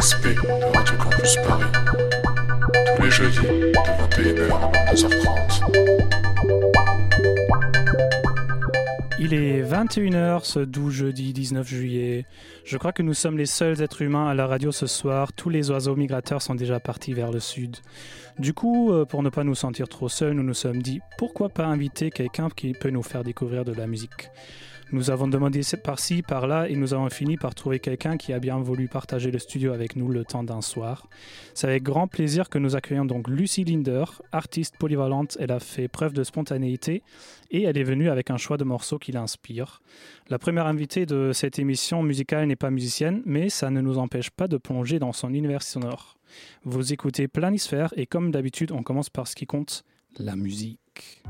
RSP de Radio Campus Paris. Tous les jeudis de 21h à 22h30. Il est 21h ce doux jeudi 19 juillet. Je crois que nous sommes les seuls êtres humains à la radio ce soir. Tous les oiseaux migrateurs sont déjà partis vers le sud. Du coup, euh, pour ne pas nous sentir trop seuls, nous nous sommes dit pourquoi pas inviter quelqu'un qui peut nous faire découvrir de la musique? Nous avons demandé par-ci, par-là, et nous avons fini par trouver quelqu'un qui a bien voulu partager le studio avec nous le temps d'un soir. C'est avec grand plaisir que nous accueillons donc Lucie Linder, artiste polyvalente. Elle a fait preuve de spontanéité et elle est venue avec un choix de morceaux qui l'inspire. La première invitée de cette émission musicale n'est pas musicienne, mais ça ne nous empêche pas de plonger dans son univers sonore. Vous écoutez Planisphère et comme d'habitude, on commence par ce qui compte, la musique.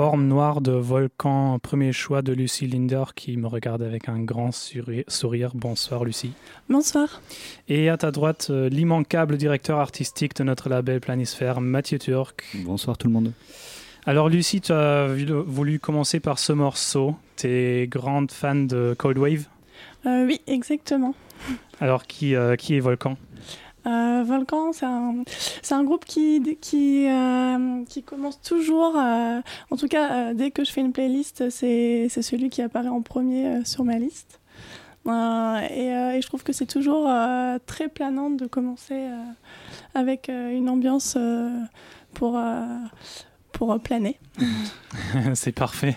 Forme noire de volcan, premier choix de Lucie Linder qui me regarde avec un grand sourire. Bonsoir Lucie. Bonsoir. Et à ta droite, euh, l'immanquable directeur artistique de notre label Planisphère, Mathieu Turc. Bonsoir tout le monde. Alors Lucie, tu as voulu commencer par ce morceau. Tu es grande fan de Cold Wave? Euh, Oui, exactement. Alors qui, euh, qui est Volcan? Euh, Volcan, c'est un, un, groupe qui, qui, euh, qui commence toujours, euh, en tout cas dès que je fais une playlist, c'est celui qui apparaît en premier sur ma liste. Et, et, je trouve que c'est toujours très planant de commencer avec une ambiance pour, pour planer. c'est parfait.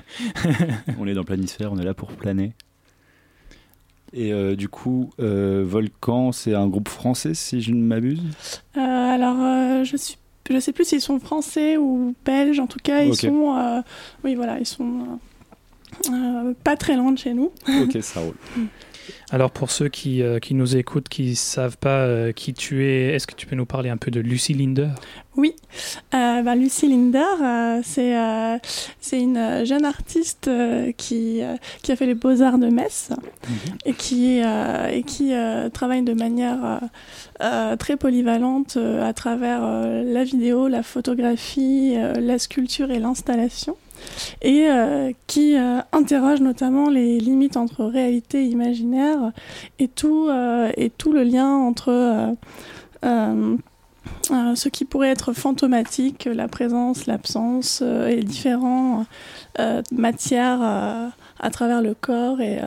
on est dans Planisphère, on est là pour planer. Et euh, du coup, euh, Volcan, c'est un groupe français, si je ne m'abuse? Euh, Alors, je suis, je sais plus s'ils sont français ou belges. En tout cas, ils sont, oui, voilà, ils sont pas très loin de chez nous. Ok, ça roule. Alors pour ceux qui, euh, qui nous écoutent, qui ne savent pas euh, qui tu es, est-ce que tu peux nous parler un peu de Lucie Linder? Oui, euh, bah, Lucie Linder, c'est c'est une jeune artiste qui, qui a fait les beaux-arts de Metz mhm. et qui, et qui travaille de manière très polyvalente à travers la vidéo, la photographie, la sculpture et l'installation et euh, qui euh, interroge notamment les limites entre réalité et imaginaire et tout, euh, et tout le lien entre ce qui pourrait être fantomatique, la présence, l'absence et les différentes matières à travers le corps et,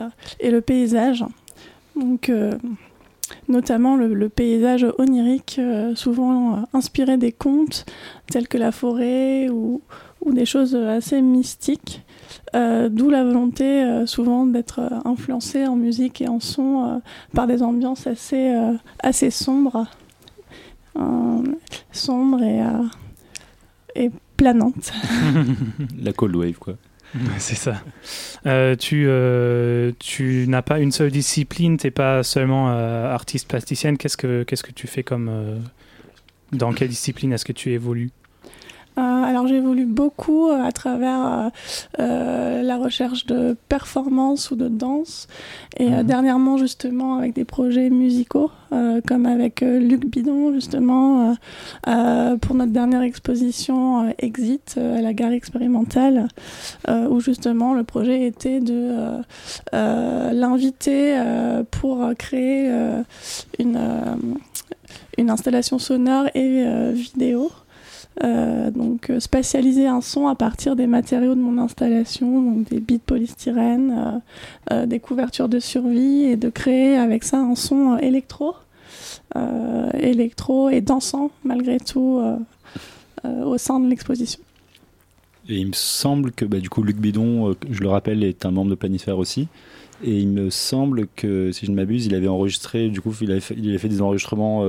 le paysage. Donc, notamment le, paysage onirique, souvent inspiré des contes tels que la forêt ou, ou des choses assez mystiques, euh, d'où la volonté euh, souvent d'être euh, influencé en musique et en son par des ambiances assez, assez sombres, sombres et, et planantes. la cold wave, quoi. C'est ça. tu, tu n'as pas une seule discipline, tu n'es pas seulement artiste plasticienne. Qu'est-ce que, qu'est-ce que tu fais comme. dans quelle discipline est-ce que tu évolues? euh, alors j'évolue beaucoup euh, à travers euh, la recherche de performance ou de danse et mhm. dernièrement justement avec des projets musicaux comme avec Luc Bidon justement pour notre dernière exposition Exit à la gare expérimentale où justement le projet était de l'inviter pour créer une, une installation sonore et vidéo euh, donc euh, spatialiser un son à partir des matériaux de mon installation, donc des bits polystyrène, euh, des couvertures de survie et de créer avec ça un son électro, électro et dansant malgré tout au sein de l'exposition. Et il me semble que bah, du coup Luc Bidon, je le rappelle, est un membre de Planisphère aussi. Et il me semble que, si je ne m'abuse, il avait enregistré, du coup, il avait fait des enregistrements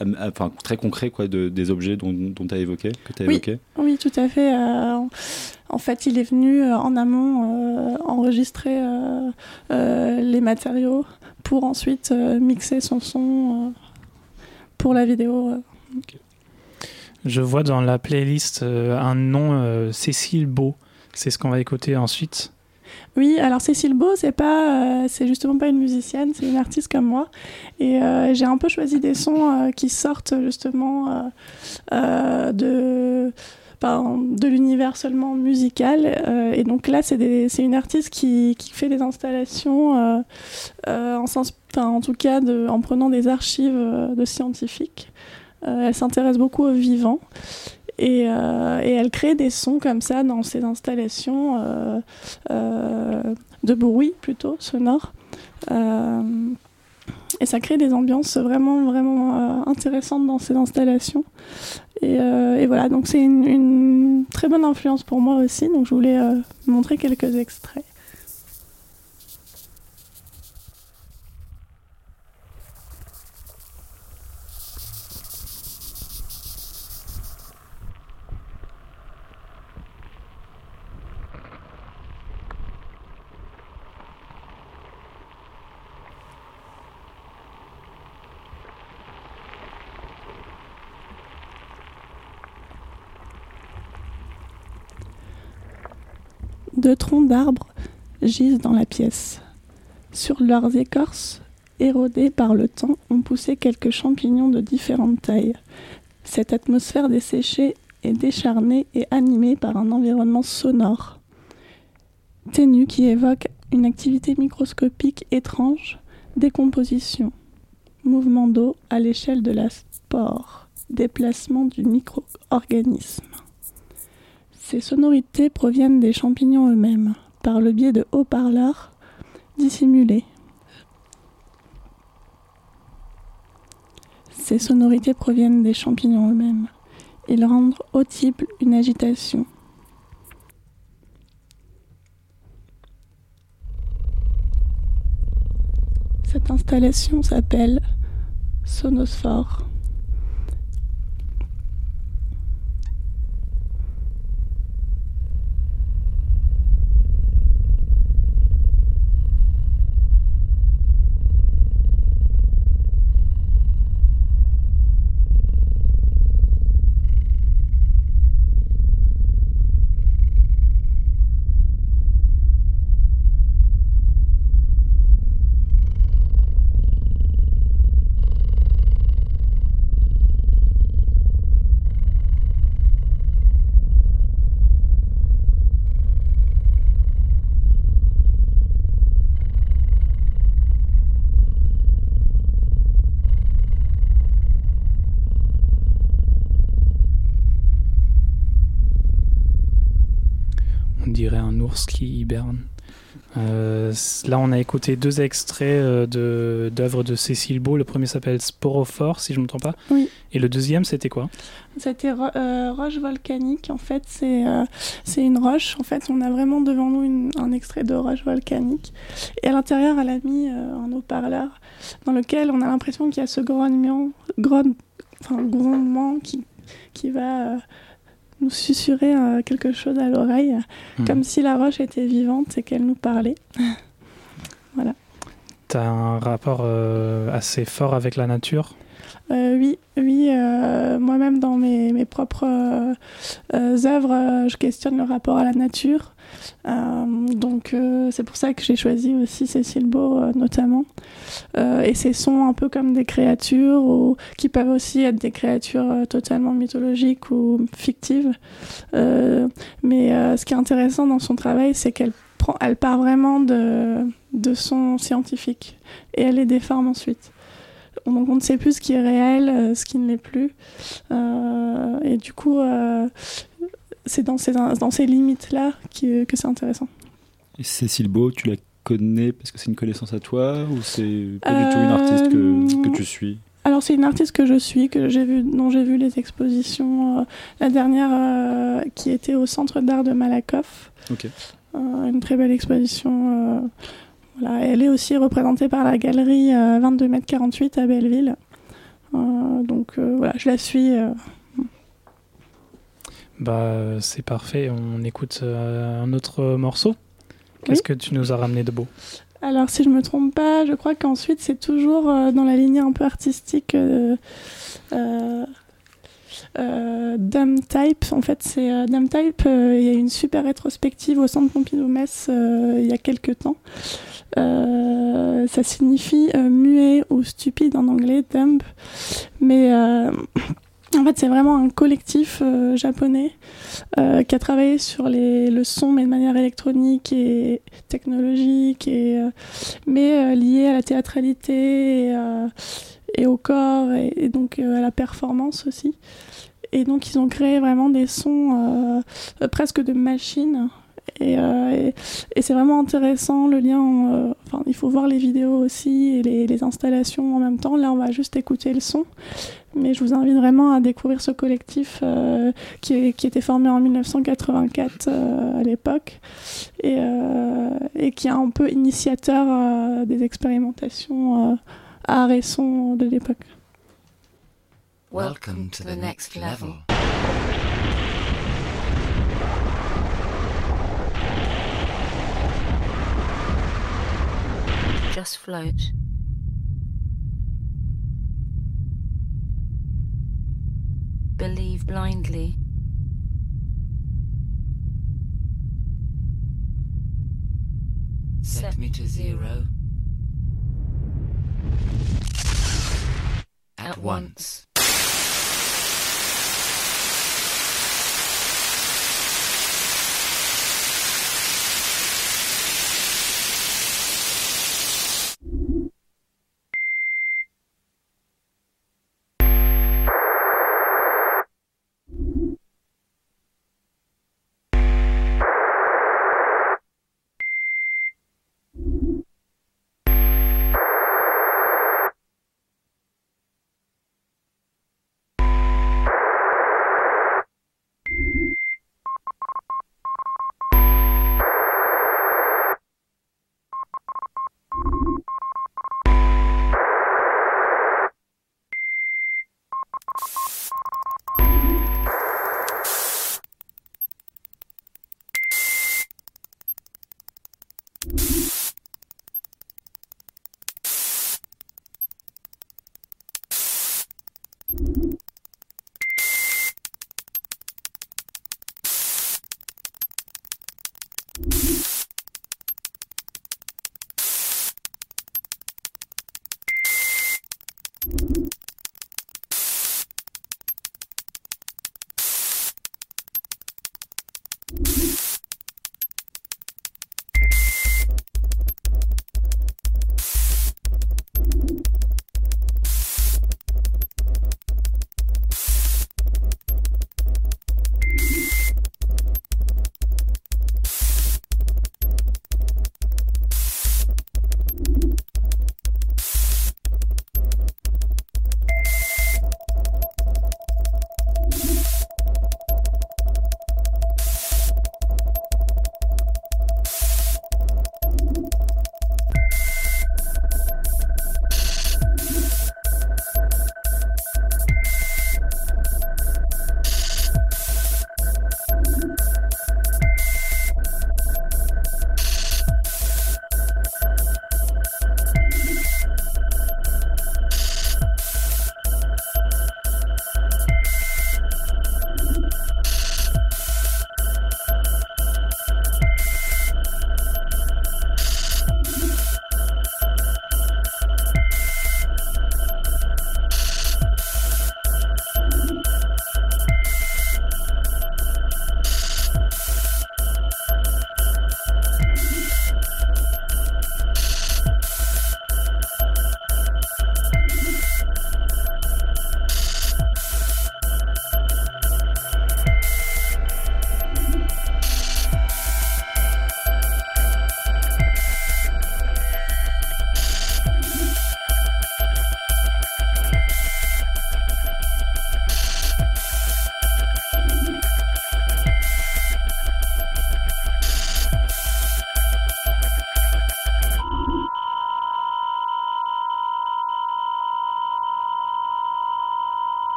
enfin, très concret quoi, de, des objets dont, dont tu as évoqué, que as oui, évoqué Oui, tout à fait. Euh, en fait, il est venu euh, en amont euh, enregistrer les matériaux pour ensuite mixer son son pour la vidéo. Je vois dans la playlist un nom, Cécile Beau. C'est ce qu'on va écouter ensuite. Oui, alors Cécile Beau, c'est pas, euh, c'est justement pas une musicienne, c'est une artiste comme moi. Et euh, j'ai un peu choisi des sons euh, qui sortent justement de de l'univers seulement musical. et donc là, c'est une artiste qui, qui, fait des installations, en, sens, en tout cas de, en prenant des archives de scientifiques. elle s'intéresse beaucoup au Euh, et, elle crée des sons comme ça dans ses installations euh, euh, de bruit plutôt sonore. et ça crée des ambiances vraiment vraiment intéressantes dans ces installations. Et, voilà, donc c'est une, très bonne influence pour moi aussi. Donc je voulais montrer quelques extraits. Deux troncs d'arbres gisent dans la pièce. Sur leurs écorces, érodées par le temps, ont poussé quelques champignons de différentes tailles. Cette atmosphère desséchée est décharnée et animée par un environnement sonore, ténu qui évoque une activité microscopique étrange, décomposition, mouvement d'eau à l'échelle de la spore, déplacement du micro-organisme. Ces sonorités proviennent des champignons eux-mêmes, par le biais de haut-parleurs dissimulés. Ces sonorités proviennent des champignons eux-mêmes. Ils rendent audible une agitation. Cette installation s'appelle Sonosphore. Qui hiberne. Euh, là, on a écouté deux extraits euh, de- d'œuvres de, Cécile Beau. Le premier s'appelle Sporophore, si je ne me trompe pas. Oui. Et le deuxième, c'était quoi? C'était ro- euh, roche volcanique. En fait, c'est euh, c'est une roche. En fait, on a vraiment devant nous une- un extrait de roche volcanique. Et à l'intérieur, elle a mis un haut-parleur dans lequel on a l'impression qu'il y a ce grognement, grogne- enfin, grondement qui, qui va nous susurrer euh, quelque chose à l'oreille, Hmm. comme si la roche était vivante et qu'elle nous parlait. T'as un rapport euh, assez fort avec la nature? Euh, oui, oui. euh, Moi-même, dans mes, mes propres euh, œuvres, je questionne le rapport à la nature. Euh, donc, euh, c'est pour ça que j'ai choisi aussi Cécile Beau, euh, notamment. Et ces sons un peu comme des créatures, ou, qui peuvent aussi être des créatures totalement mythologiques ou fictives. Mais ce qui est intéressant dans son travail, c'est qu'elle elle part vraiment de, de sons scientifiques et elle les déforme ensuite. Donc on ne sait plus ce qui est réel, ce qui ne l'est plus. Et du coup, c'est dans ces, dans ces limites-là qui- que c'est intéressant. Et Cécile Beau, tu la connais parce que c'est une connaissance à toi ou c'est pas du tout une Euh, artiste que, que tu suis? Alors c'est une artiste que je suis, que j'ai vu, dont j'ai vu les expositions. euh, la dernière euh, qui était au Centre d'art de Malakoff. Ok. Euh, une très belle exposition. euh, voilà. Elle est aussi représentée par la galerie euh, 22 mètres 48 à Belleville. Euh, donc euh, voilà, je la suis. Bah, c'est parfait. On écoute euh, un autre morceau. Qu'est-ce Oui. que tu nous as ramené de beau? Alors, si je me trompe pas, je crois qu'ensuite c'est toujours euh, dans la lignée un peu artistique. Euh, euh, Dumb Type, en fait, c'est Dumb Type. Il y a eu une super rétrospective au Centre Pompidou-Metz il y a quelques temps. Ça signifie muet ou stupide en anglais, dumb. Mais en fait, c'est vraiment un collectif euh, japonais euh, qui a travaillé sur les, le son, mais de manière électronique et technologique, et, euh, mais lié à la théâtralité et, au corps, et, et donc à la performance aussi. Et donc, ils ont créé vraiment des sons presque de machines. Et, euh, et, c'est vraiment intéressant le lien. euh, Enfin, il faut voir les vidéos aussi et les, installations en même temps. Là, on va juste écouter le son. Mais je vous invite vraiment à découvrir ce collectif euh, qui, qui était formé en 1984 euh, à l'époque et, qui est un peu initiateur des expérimentations euh, art et son de l'époque. Welcome to the next level. Float. Believe blindly. Set me to zero. At once.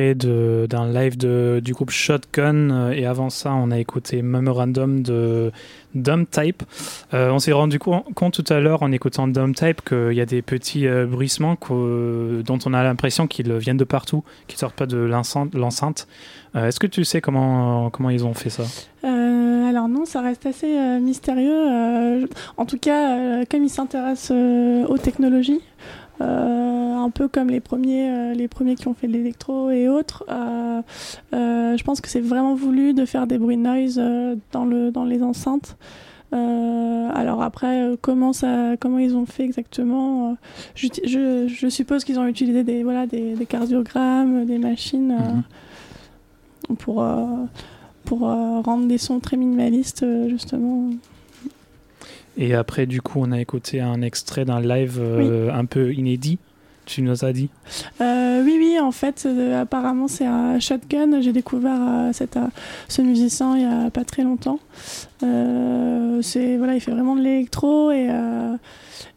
Extrait d'un live de, du groupe Shotgun. euh, Et avant ça, on a écouté Memorandum de Dumb Type. Euh, on s'est rendu co- compte tout à l'heure en écoutant Dumb Type qu'il y a des petits euh, bruissements dont on a l'impression qu'ils viennent de partout, qu'ils sortent pas de l'enceinte. Est-ce que tu sais comment, comment ils ont fait ça? Alors non, ça reste assez mystérieux. en tout cas, comme ils s'intéressent aux technologies, un peu comme les premiers, euh, les premiers qui ont fait de l'électro et autres, euh, euh, je pense que c'est vraiment voulu de faire des bruits de noise euh, dans, le, dans les enceintes. Euh, alors après, euh, comment, ça, comment ils ont fait exactement euh, je, je, je suppose qu'ils ont utilisé des, voilà, des, des cardiogrammes, des machines euh, pour, euh, pour euh, rendre des sons très minimalistes, euh, justement. Et après, du coup, on a écouté un extrait d'un live euh, un peu inédit. Tu nous as dit Euh, oui, oui, en fait, euh, apparemment, c'est un shotgun. J'ai découvert cet, ce musicien il y a pas très longtemps. C'est voilà, il fait vraiment de l'électro et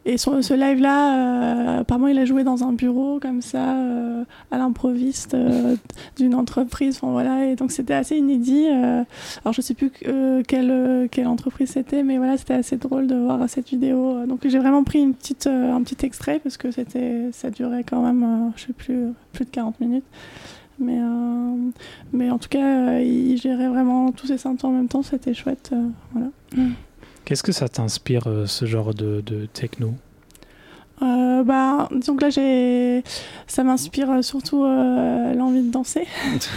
et son- ce live-là, euh, apparemment, il a joué dans un bureau comme ça euh, à l'improviste euh, d'une entreprise. Enfin voilà, et donc c'était assez inédit. euh. alors je sais plus quelle quelle entreprise c'était, mais voilà, c'était assez drôle de voir cette vidéo. Donc j'ai vraiment pris une petite un petit extrait parce que c'était ça durait quand même, je sais plus, plus de 40 minutes. Mais, mais en tout cas, il gérait vraiment tous ses symptômes en même temps, c'était chouette. voilà. Qu'est-ce que ça t'inspire, euh, ce genre de, de techno? Euh, bah, disons que là, j'ai... ça m'inspire euh, surtout euh, l'envie de danser.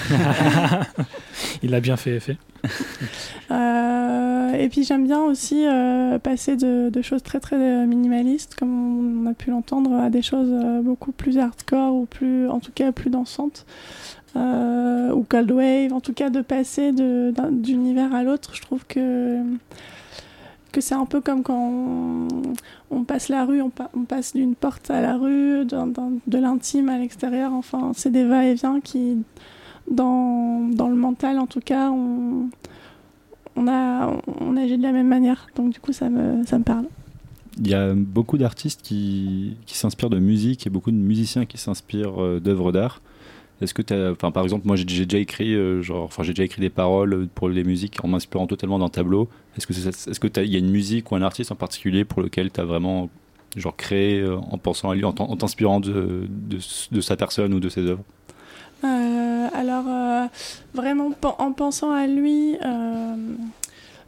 Il a bien fait effet. Euh, et puis j'aime bien aussi passer de, de choses très très minimalistes, comme on a pu l'entendre, à des choses beaucoup plus hardcore ou plus, en tout cas plus dansantes. Ou cold wave, en tout cas de passer de- d'un- d'univers à l'autre, je trouve que c'est un peu comme quand on, passe la rue, on, pa- on passe d'une porte à la rue, de l'intime à l'extérieur. Enfin, c'est des va-et-vient qui, dans, dans le mental en tout cas, on, on, a, on agit de la même manière. Donc du coup, ça me, ça me parle. Il y a beaucoup d'artistes qui, qui s'inspirent de musique et beaucoup de musiciens qui s'inspirent euh, d'œuvres d'art. Est-ce que tu enfin par exemple moi j'ai déjà écrit euh, genre enfin j'ai déjà écrit des paroles pour les musiques en m'inspirant totalement d'un tableau. Est-ce que est-ce que il y a une musique ou un artiste en particulier pour lequel tu as vraiment genre créé euh, en pensant à lui en t'inspirant de, de, sa personne ou de ses œuvres? Euh, alors, vraiment, en pensant à lui,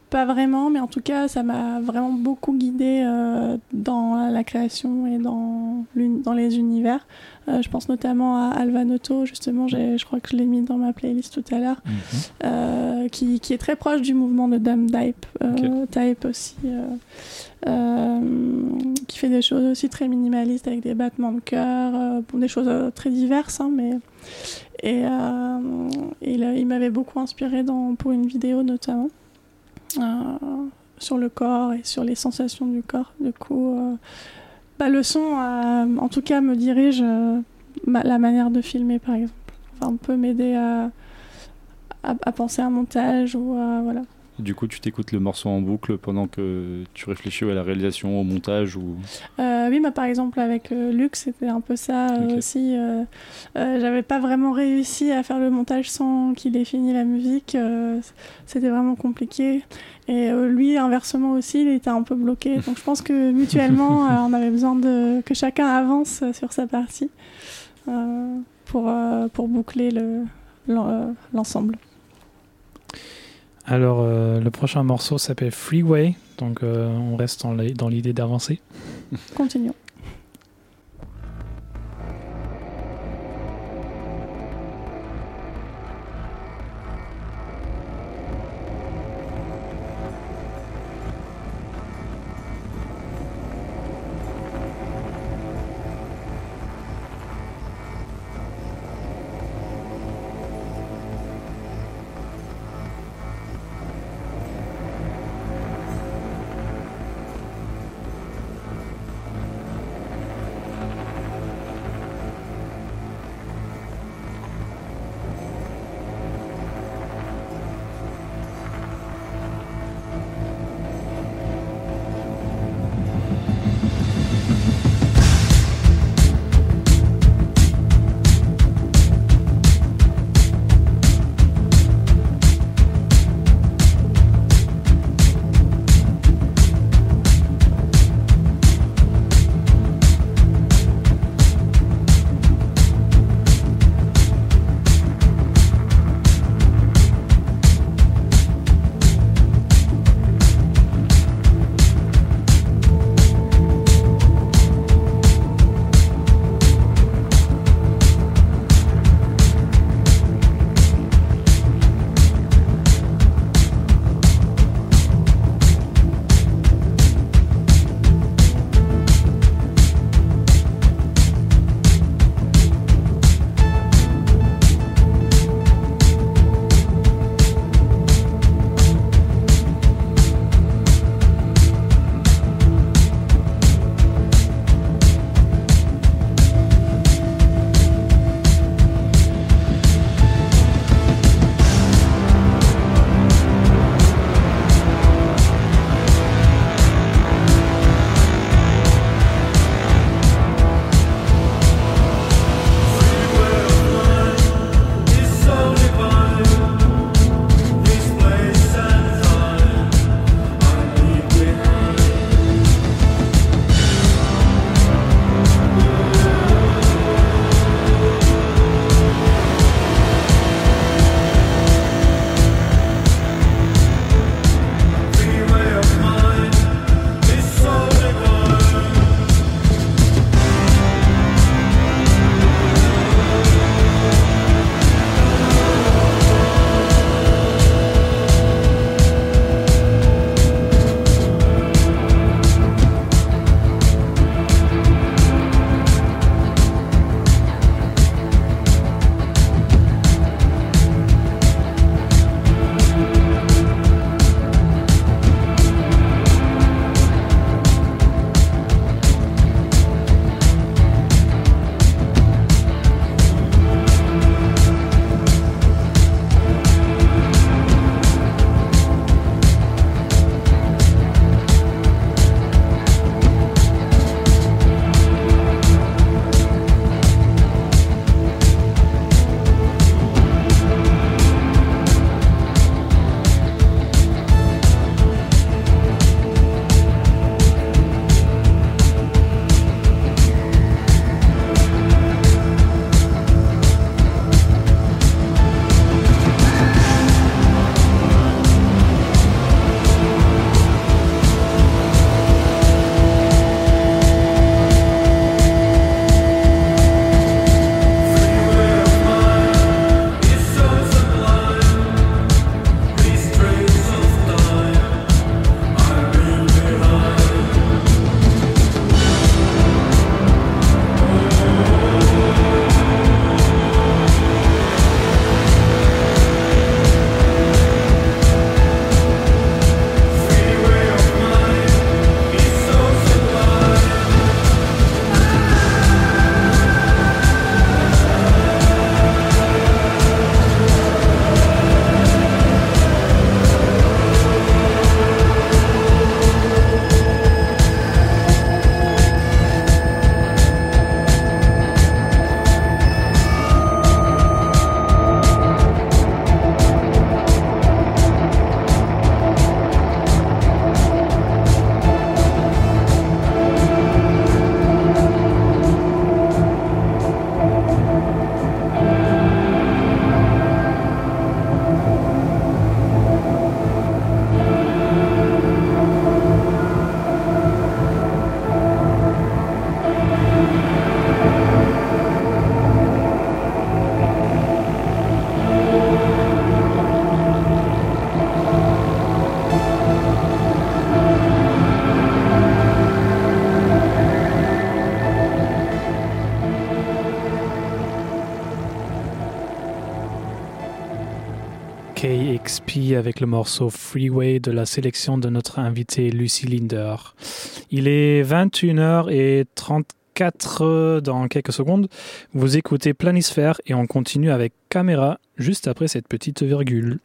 pas vraiment, mais en tout cas, ça m'a vraiment beaucoup guidée euh, dans la création et dans, dans les univers. Euh, je pense notamment à Alvanoto, justement, je crois que je l'ai mis dans ma playlist tout à l'heure, euh, qui, qui est très proche du mouvement de Dame Type, Type aussi, qui fait des choses aussi très minimalistes avec des battements de cœur, bon, des choses très diverses, hein, mais et euh, il, il m'avait beaucoup inspiré dans, pour une vidéo notamment sur le corps et sur les sensations du corps. Du coup, euh, bah, le son, euh, en tout cas, me dirige euh, la manière de filmer, par exemple. Enfin, peut m'aider à, à, à penser à un montage ou à, voilà. Du coup, tu t'écoutes le morceau en boucle pendant que tu réfléchis à la réalisation, au montage ou Euh, oui, bah, par exemple avec euh, Lux, c'était un peu ça euh, Ok. aussi. J'avais pas vraiment réussi à faire le montage sans qu'il ait fini la musique. c'était vraiment compliqué. Et lui, inversement aussi, il était un peu bloqué. Donc je pense que mutuellement, on avait besoin de que chacun avance sur sa partie pour, pour boucler le- l'en- l'ensemble. Alors, euh, le prochain morceau s'appelle Freeway, donc euh, on reste dans l'idée d'avancer. Continuons. Avec le morceau Freeway de la sélection de notre invité Lucy Linder. Il est 21h34 dans quelques secondes. Vous écoutez Planisphère et on continue avec Caméra juste après cette petite virgule.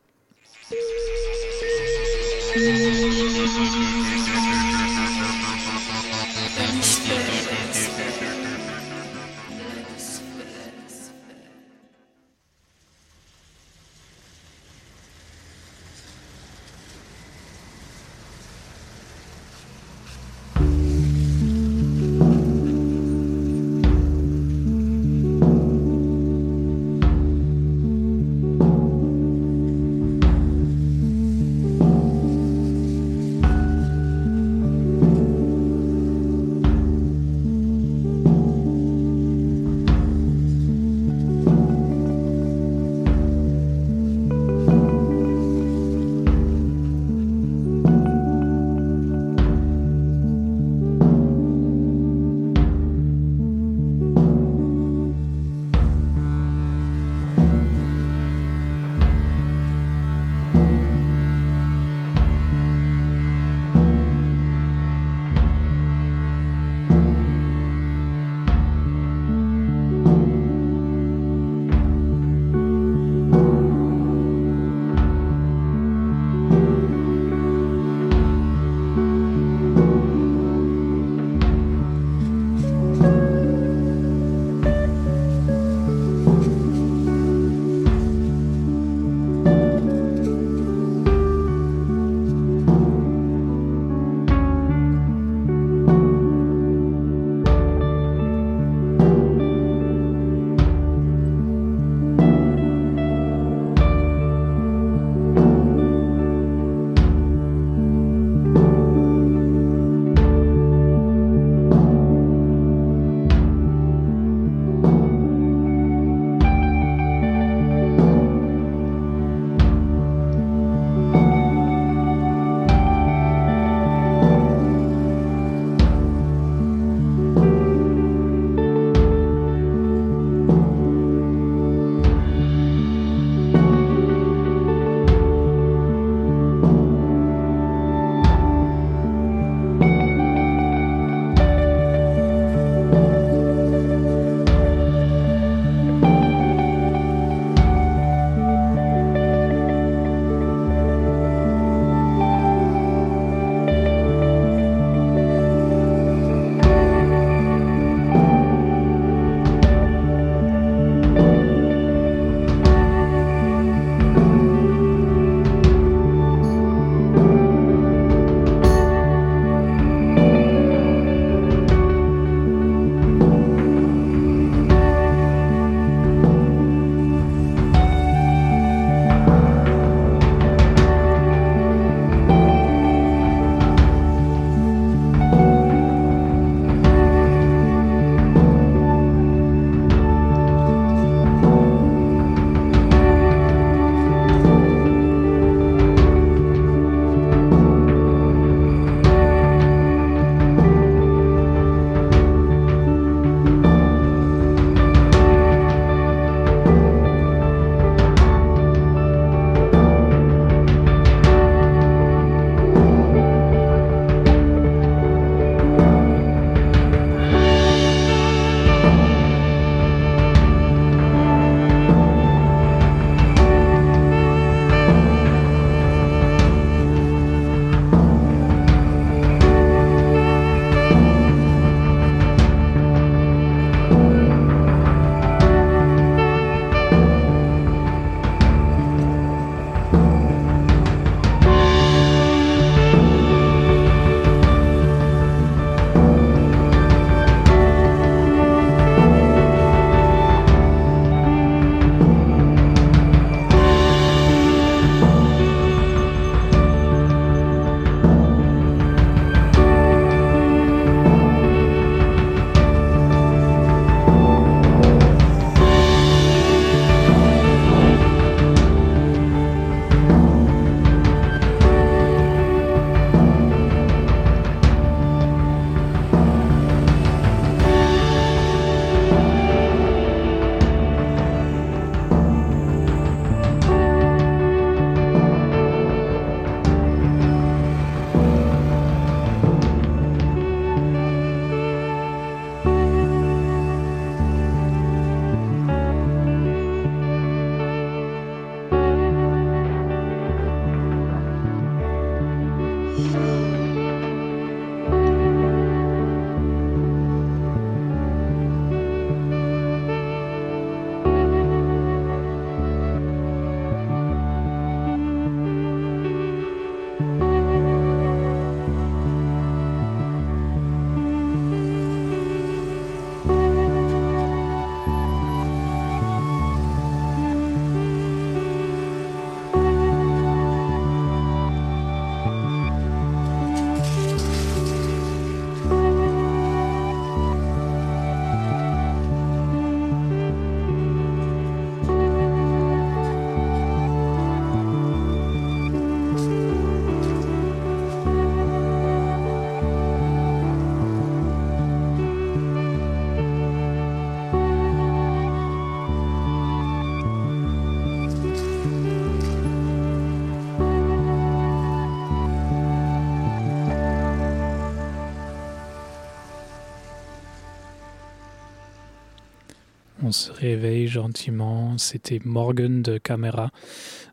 Se réveille gentiment. C'était Morgan de Camera.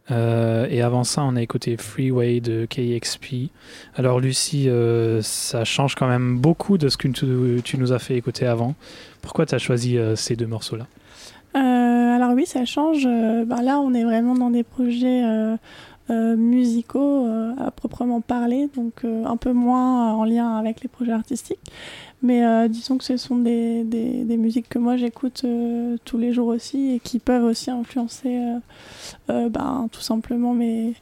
Euh, et avant ça, on a écouté Freeway de KXP. Alors, Lucie, euh, ça change quand même beaucoup de ce que tu, nous as fait écouter avant. Pourquoi tu as choisi euh, ces deux morceaux-là? Alors oui, ça change. Ben là, on est vraiment dans des projets musicaux euh, à proprement parler, donc euh, un peu moins en lien avec les projets artistiques. Mais euh, disons que ce sont des, des, musiques que moi j'écoute euh, tous les jours aussi et qui peuvent aussi influencer euh, euh, ben, tout simplement mes,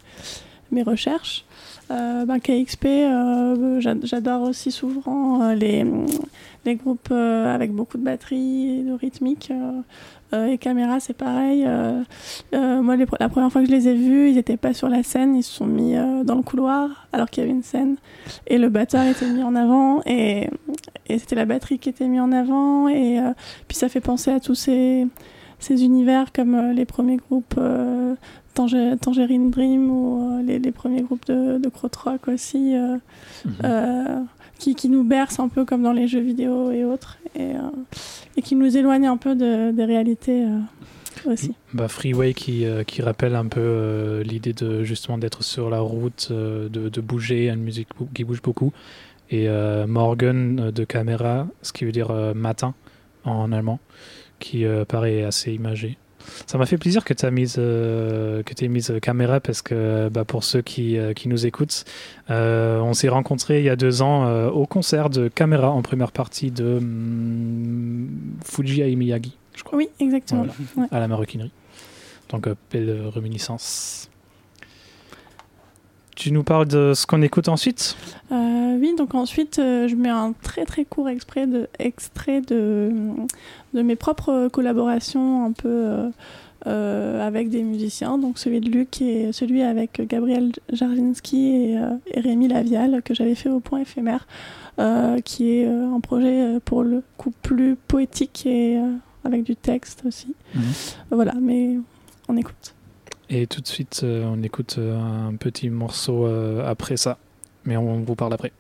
mes recherches. Euh, ben, KXP, euh, j'a- j'adore aussi souvent euh, les, les groupes euh, avec beaucoup de batterie et de rythmique. Euh, euh, et caméra, c'est pareil. euh, euh, moi, les la première fois que je les ai vus, ils n'étaient pas sur la scène, ils se sont mis dans le couloir alors qu'il y avait une scène. Et le batteur était mis en avant et, et c'était la batterie qui était mise en avant. Et puis ça fait penser à tous ces, ces univers comme les premiers groupes Tanger- Tangerine Dream ou les, les premiers groupes de, de Crotrock aussi. euh, euh, qui, nous berce un peu comme dans les jeux vidéo et autres, et, euh, qui nous éloigne un peu de- des réalités euh, aussi. bah, Freeway qui, euh, rappelle un peu l'idée de justement d'être sur la route, de, de bouger, une musique qui bouge beaucoup. Et Morgan de Camera, ce qui veut dire matin en allemand, qui paraît assez imagé. Ça m'a fait plaisir que tu aies mis, euh, que t'aies mis euh, Camera parce que bah, pour ceux qui, euh, qui nous écoutent, euh, on s'est rencontrés il y a deux ans euh, au concert de Camera en première partie de hum, Fuji Miyagi, je crois Oui, exactement. Voilà. Ouais. à la maroquinerie. Donc, euh, belle euh, réminiscence. Tu nous parles de ce qu'on écoute ensuite? Euh, oui, donc ensuite, euh, je mets un très très court extrait de, extrait de, de mes propres collaborations un peu euh, euh, avec des musiciens. Donc celui de Luc et celui avec Gabriel Jarzinski et, euh, et Rémi Lavial que j'avais fait au point éphémère, euh, qui est un projet pour le coup plus poétique et avec du texte aussi. Mhm. Voilà, mais on écoute. Et tout de suite, on écoute un petit morceau après ça. Mais on vous parle après.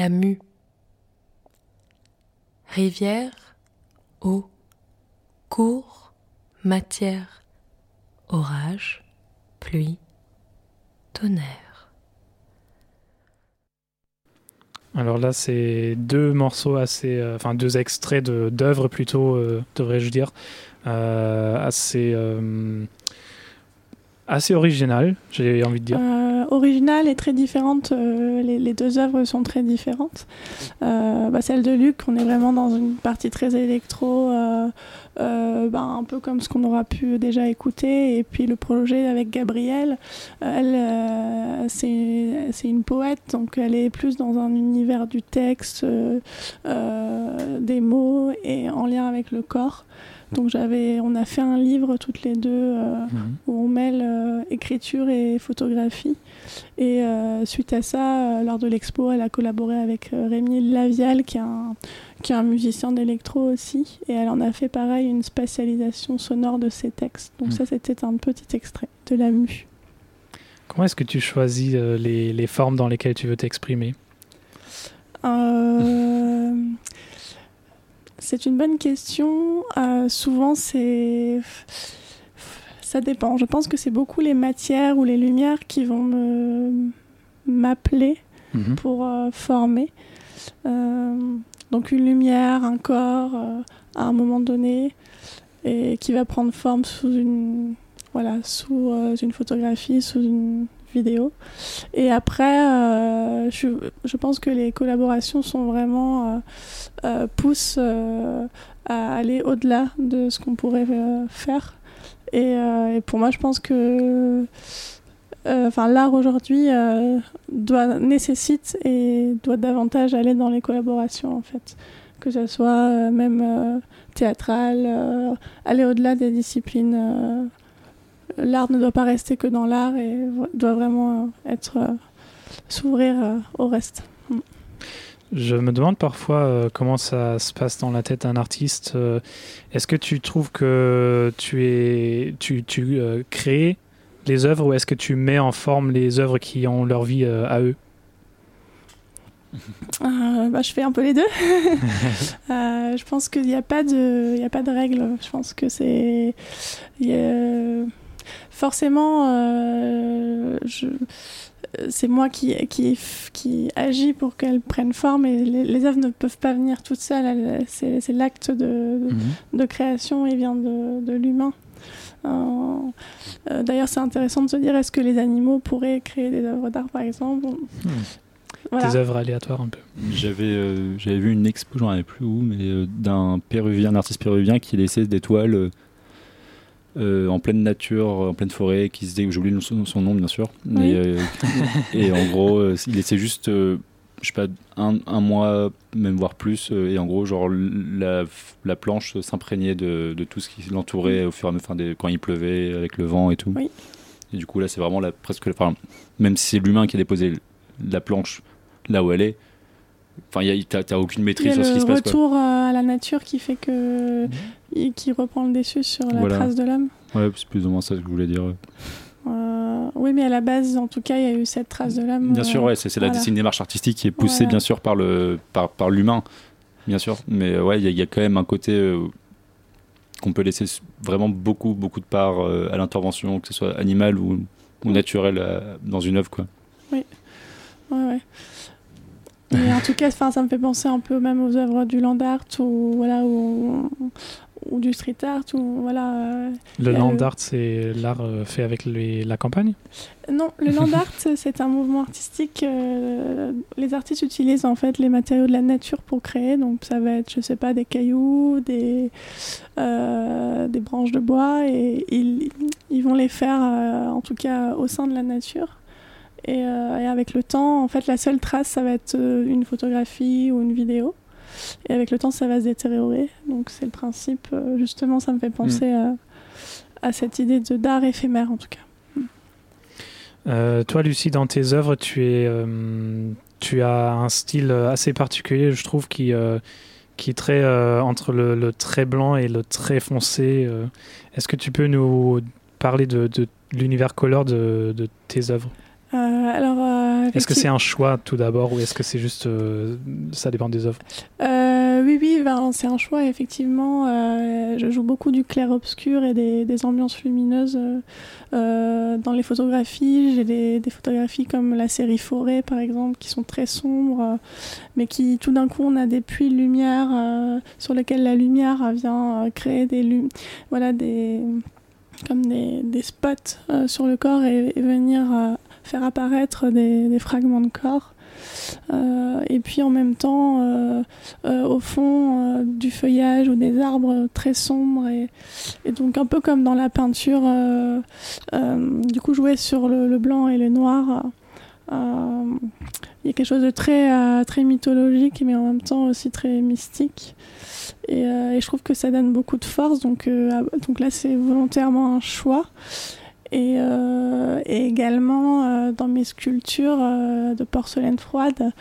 La mue. Rivière, eau, cours, matière, orage, pluie, tonnerre. Alors là, c'est deux morceaux assez. euh, Enfin, deux extraits de- d'œuvres plutôt, euh, devrais-je dire. euh, assez. Assez original, j'ai envie de dire. Euh, originale et très différente. euh, les, deux œuvres sont très différentes. Euh, bah, celle de Luc, on est vraiment dans une partie très électro, euh, bah, un peu comme ce qu'on aura pu déjà écouter. Et puis le projet avec Gabrielle, elle, c'est une poète, donc elle est plus dans un univers du texte, des mots et en lien avec le corps. Donc j'avais, on a fait un livre toutes les deux. euh, Mhm. où on mêle euh, écriture et photographie. Et euh, suite à ça, lors de l'expo, elle a collaboré avec Rémi Lavial, qui est un, qui est un musicien d'électro aussi. Et elle en a fait pareil une spatialisation sonore de ses textes. Donc Mm. ça, c'était un petit extrait de la mue. Comment est-ce que tu choisis les, les formes dans lesquelles tu veux t'exprimer? Euh, c'est une bonne question. Euh, souvent, c'est. Ça dépend. Je pense que c'est beaucoup les matières ou les lumières qui vont me m'appeler Mhm. pour euh, former. Euh, donc une lumière, un corps à un moment donné et qui va prendre forme sous une voilà sous une photographie, sous une vidéo. Et après, euh, je, je pense que les collaborations sont vraiment euh, euh, poussent euh, à aller au-delà de ce qu'on pourrait faire. Et, pour moi, je pense que enfin l'art aujourd'hui doit nécessite et doit davantage aller dans les collaborations en fait, que ce soit même théâtral, euh, aller au-delà des disciplines. L'art ne doit pas rester que dans l'art et doit vraiment euh, être euh, s'ouvrir euh, au reste. Je me demande parfois comment ça se passe dans la tête d'un artiste. Est-ce que tu trouves que tu es, tu, tu crées les œuvres ou est-ce que tu mets en forme les œuvres qui ont leur vie à eux? Euh, bah, je fais un peu les deux. Euh, je pense qu'il n'y a pas de, il a pas de règle. Je pense que c'est, il y a- forcément, euh, je- c'est moi qui, qui, qui agis pour qu'elles prennent forme et les, les œuvres ne peuvent pas venir toutes seules. Elles- C'est, c'est l'acte de, de création, il vient de, de l'humain. Euh, euh, D'ailleurs, c'est intéressant de se dire est-ce que les animaux pourraient créer des œuvres d'art, par exemple? Voilà. Des œuvres aléatoires un peu. J'avais euh, j'avais vu une expo, j'en avais plus où, mais euh, d'un péruvien, un artiste péruvien qui laissait des toiles euh, en pleine nature, en pleine forêt, qui se dé- j'oublie son, son nom bien sûr, euh, et en gros, euh, il laissait juste, euh, je sais pas, un, un mois, même voire plus, et en gros, genre la, la planche s'imprégnait de, de tout ce qui l'entourait au fur et à mesure, enfin, des- quand il pleuvait, avec le vent et tout. Oui. Et du coup, là, c'est vraiment la, presque, enfin, même si c'est l'humain qui a déposé la planche là où elle est. Enfin, t'as aucune maîtrise sur ce qui le se passe. Quoi. retour euh, à la nature qui fait que et qui reprend le dessus sur la Voilà. trace de l'homme. Ouais, c'est plus ou moins ça que je voulais dire. Euh, oui, mais à la base, en tout cas, il y a eu cette trace de l'homme. Bien sûr, euh, ouais, c'est voilà. une démarche artistique qui est poussée Voilà. bien sûr par le par, par l'humain, bien sûr. Mais ouais, il y, a- il y a quand même un côté euh, qu'on peut laisser vraiment beaucoup beaucoup de part à l'intervention, que ce soit animale ou, ou naturelle dans une œuvre quoi. Ouais, ouais. En tout cas, ça me fait penser un peu même aux œuvres du land art ou voilà ou, ou du street art ou voilà. euh, Le land art, c'est l'art euh, fait avec les- la campagne? Non, le land art, c'est un mouvement artistique. euh, les artistes utilisent en fait les matériaux de la nature pour créer. Donc ça va être, je sais pas, des cailloux, des, euh, des branches de bois, et ils, ils vont les faire, en tout cas, au sein de la nature. Et, euh, et avec le temps, en fait, la seule trace, ça va être euh, une photographie ou une vidéo. Et avec le temps, ça va se détériorer. Donc c'est le principe. euh, justement, ça me fait penser à, à cette idée de d'art éphémère, en tout cas. Euh, toi, Lucie, dans tes œuvres, tu, es, euh, tu as un style assez particulier, je trouve, qui, euh, qui est très entre le, le trait blanc et le trait foncé. Est-ce que tu peux nous parler de, de l'univers color de, de tes œuvres? Euh, alors, euh, Est-ce que c'est un choix tout d'abord ou est-ce que c'est juste euh, ça dépend des œuvres oui, oui, ben, c'est un choix, effectivement. Je joue beaucoup du clair-obscur et des, des ambiances lumineuses dans les photographies. J'ai des, des photographies comme la série Forêt, par exemple, qui sont très sombres, mais qui, tout d'un coup, on a des puits de lumière sur lesquels la lumière vient créer des, lu- voilà, des, comme des, des spots sur le corps et, et venir faire apparaître des, fragments de corps. Euh, et puis en même temps, euh, euh, au fond du feuillage ou des arbres très sombres. Et, donc un peu comme dans la peinture, du coup jouer sur le, blanc et le noir. Il y a quelque chose de très, très mythologique, mais en même temps aussi très mystique. Et, et je trouve que ça donne beaucoup de force. Donc, ah, donc là, c'est volontairement un choix. Et, euh, et également euh, dans mes sculptures euh, de porcelaine froide,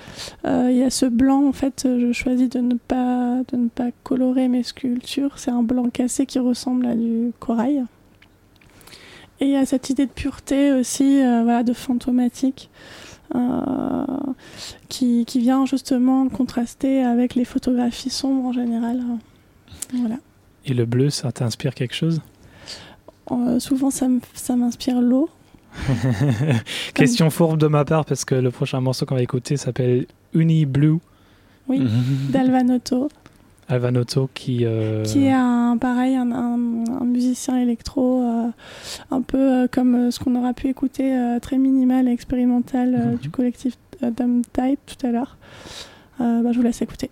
il y a ce blanc. En fait, je choisis de ne pas, de ne pas colorer mes sculptures. C'est un blanc cassé qui ressemble à du corail. Et il y a cette idée de pureté aussi, voilà, de fantomatique, qui, qui vient justement contraster avec les photographies sombres en général. Voilà. Et le bleu, ça t'inspire quelque chose? Euh, souvent, ça m'inspire l'eau. Question fourbe de ma part parce que le prochain morceau qu'on va écouter s'appelle Uni Blue, Oui, d'Alvanotto, Alvanotto, qui. euh, qui est un pareil, un, un- un musicien électro, euh, un peu euh, comme euh, ce qu'on aura pu écouter, euh, très minimal et expérimental euh, Mhm. du collectif euh, Dumb Type tout à l'heure. Euh, bah, je vous laisse écouter.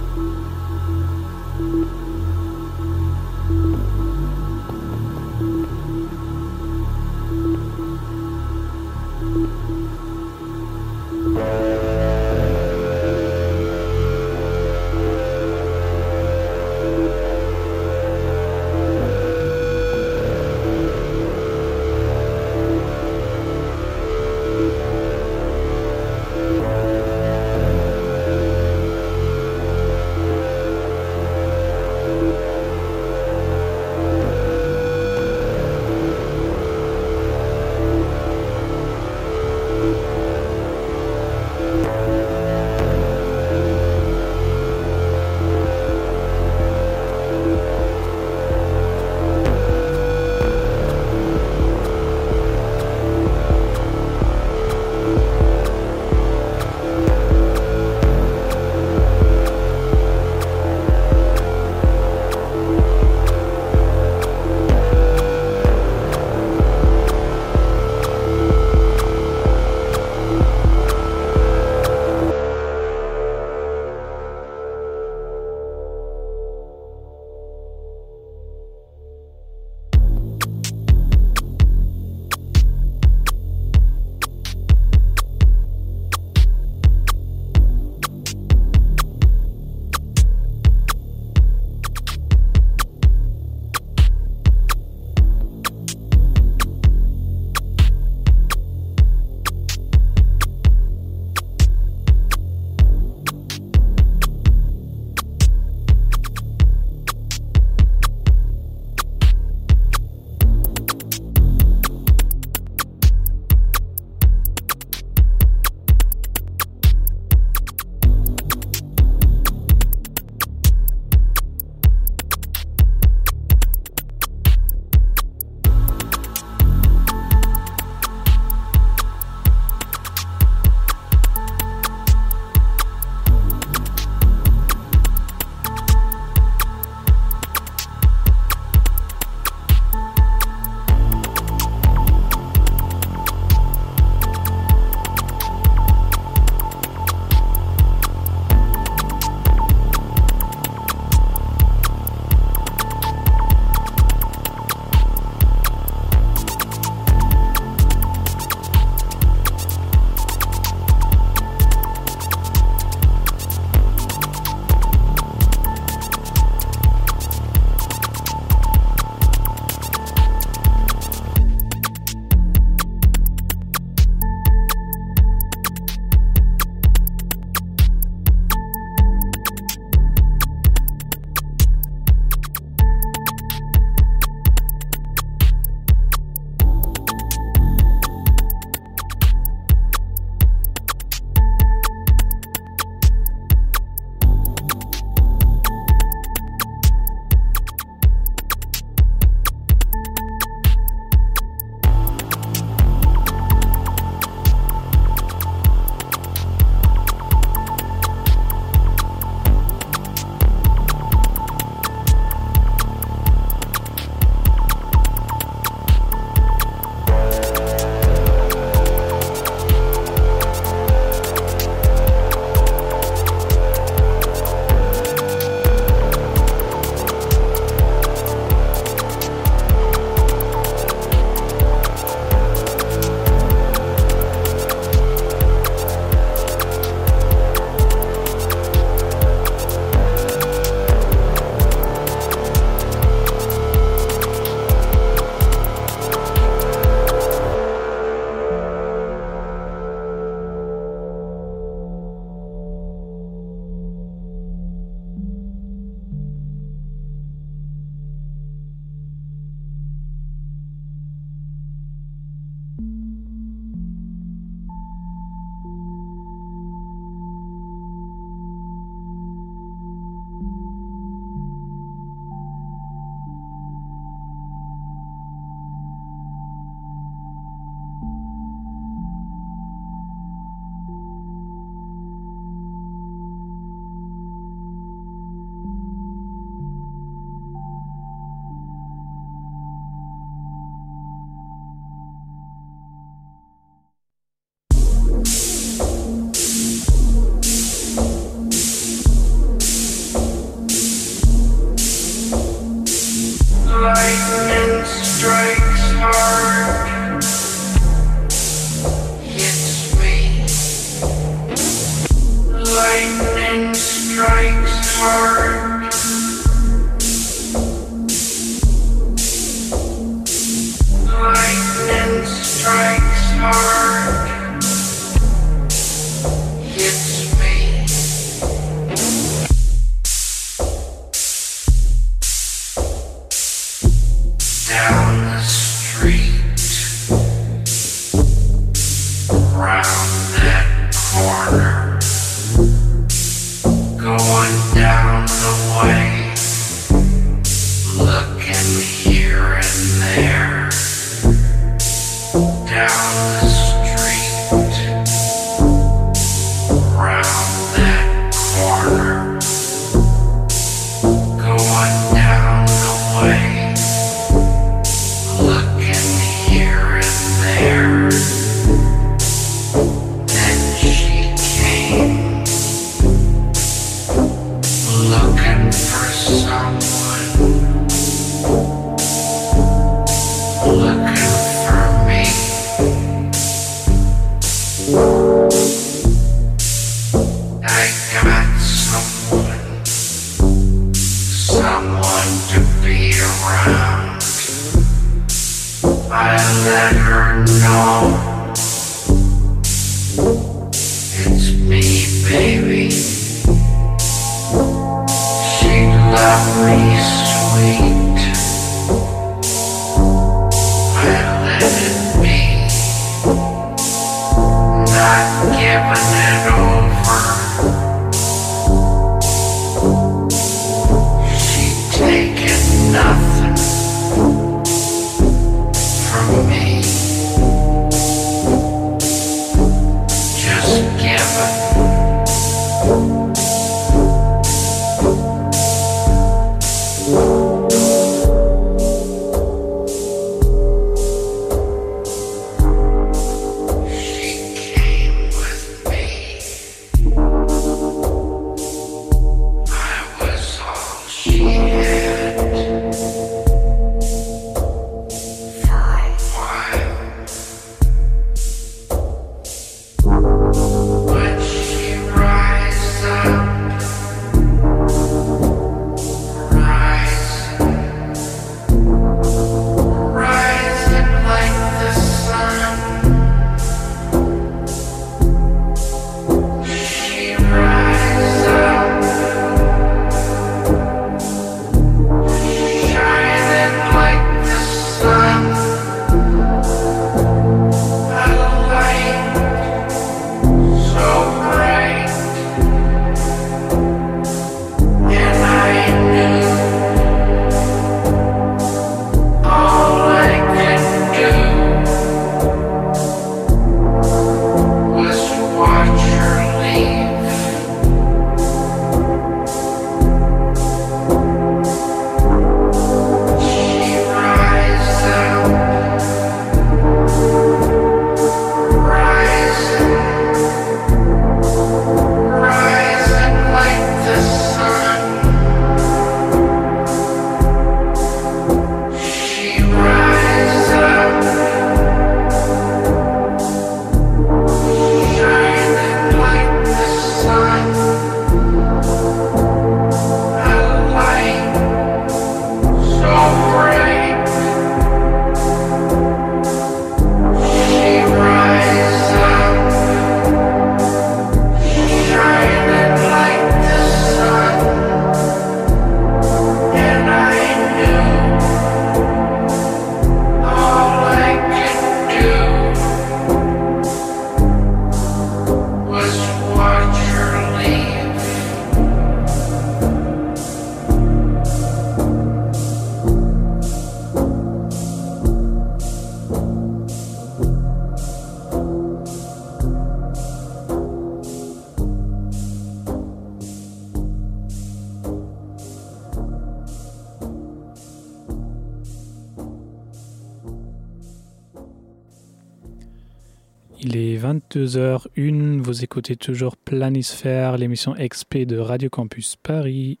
écoutez toujours Planisphère, l'émission XP de Radio Campus Paris.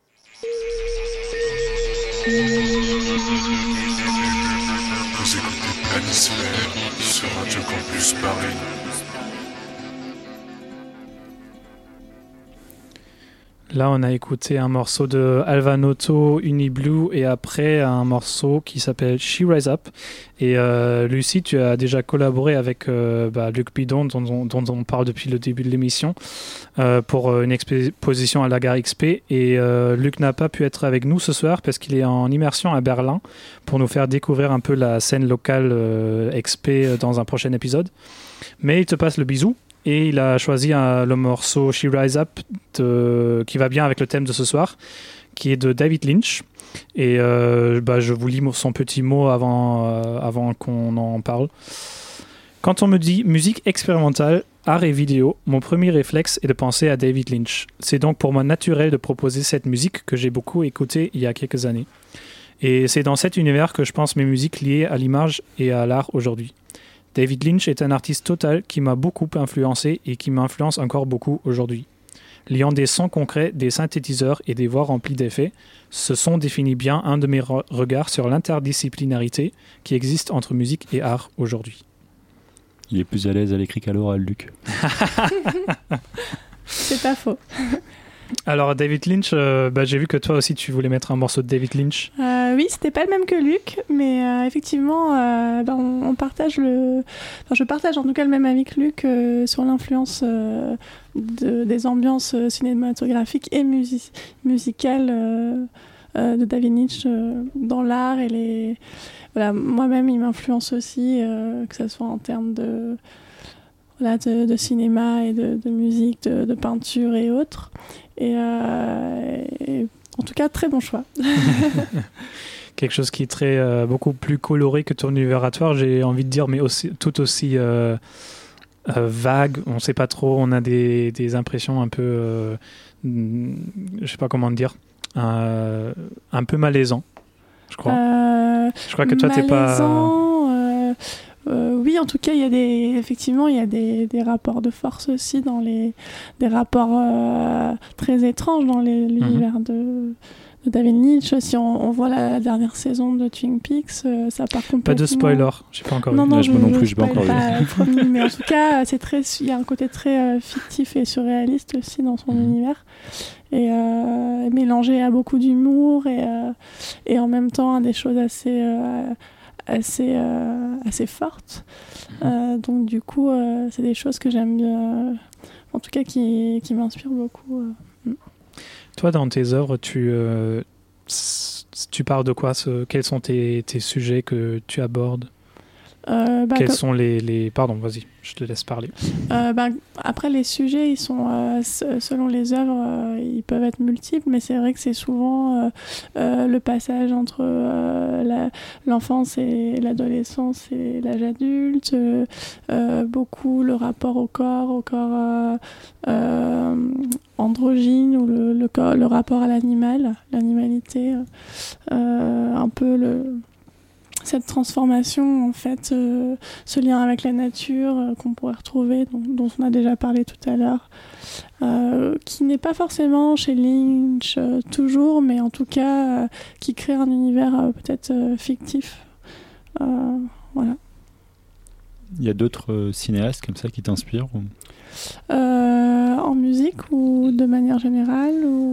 Thank Planisphère sur Radio Campus Paris. Là, on a écouté un morceau de Alvanoto Uniblue et après un morceau qui s'appelle She Rise Up. Et euh, Lucie, tu as déjà collaboré avec euh, bah, Luc Bidon, dont, on- parle depuis le début de l'émission, euh, pour une exposition à la gare XP. Et Luc n'a pas pu être avec nous ce soir parce qu'il est en immersion à Berlin pour nous faire découvrir un peu la scène locale XP dans un prochain épisode. Mais il te passe le bisou. Et il a choisi le morceau She Rise Up qui va bien avec le thème de ce soir, qui est de David Lynch. Et euh, bah, je vous lis son petit mot avant, euh, avant qu'on en parle. Quand on me dit musique expérimentale, art et vidéo, mon premier réflexe est de penser à David Lynch. C'est donc pour moi naturel de proposer cette musique que j'ai beaucoup écoutée il y a quelques années. Et c'est dans cet univers que je pense mes musiques liées à l'image et à l'art aujourd'hui. David Lynch est un artiste total qui m'a beaucoup influencé et qui m'influence encore beaucoup aujourd'hui. Liant des sons concrets, des synthétiseurs et des voix remplies d'effets, ce son définit bien un de mes re- regards sur l'interdisciplinarité qui existe entre musique et art aujourd'hui. Il est plus à l'aise à l'écrit qu'à l'oral, Luc. C'est pas faux. Alors David Lynch, euh, bah, j'ai vu que toi aussi tu voulais mettre un morceau de David Lynch. Euh, oui, c'était pas le même que Luc, mais euh, effectivement, euh, ben, on, partage le. Je partage en tout cas le même avec Luc euh, sur l'influence euh, de- des ambiances euh, cinématographiques et musi- musicales euh, euh, de David euh, dans l'art et les. Voilà, moi-même, il m'influence aussi, euh, que ce soit en termes de. Voilà, de, cinéma et de, musique, de, peinture et autres. Euh, et en tout cas, très bon choix. Quelque chose qui est très euh, beaucoup plus coloré que ton toi, j'ai envie de dire, mais aussi, tout aussi euh, euh, vague. On sait pas trop. On a des, des impressions un peu, je sais pas comment dire, un peu malaisant. Je crois. Je crois que toi t'es pas. Euh, oui, en tout cas, il y a des, effectivement, il y a des, des rapports de force aussi dans les, des rapports euh, très étranges dans les- l'univers de, de David Lynch. Si on, on voit la, la dernière saison de Twin Peaks, euh, ça part complètement. Pas de spoiler. J'ai pas encore Non, vu. non, Ouais, je, moi non je plus, j'ai pas encore vu. mais en tout cas, c'est très, il y a un côté très euh, fictif et surréaliste aussi dans son Mhm. univers, et euh, mélangé à beaucoup d'humour et, euh, et en même temps à des choses assez, euh, assez, euh, assez fortes. Mhm. Euh, donc du coup, euh, c'est des choses que j'aime bien, en tout cas qui, qui m'inspirent beaucoup. Toi, dans tes œuvres, tu, tu parles de quoi? Ce- Quels sont tes, tes sujets que tu abordes? Euh, bah, Quels comme- sont les, les... Pardon, vas-y, je te laisse parler. Euh, ben, après, les sujets, ils sont, euh, se- selon les œuvres, ils peuvent être multiples, mais c'est vrai que c'est souvent le passage entre la- l'enfance et l'adolescence et l'âge adulte, beaucoup le rapport au corps, au corps androgyne ou le, le, corps- le rapport à l'animal, l'animalité, un peu le cette transformation, en fait, euh, ce lien avec la nature euh, qu'on pourrait retrouver, dont, dont on a déjà parlé tout à l'heure, euh, qui n'est pas forcément chez Lynch toujours, mais en tout cas qui crée un univers peut-être fictif. Voilà. Il y a d'autres cinéastes comme ça qui t'inspirent en musique ou de manière générale ou...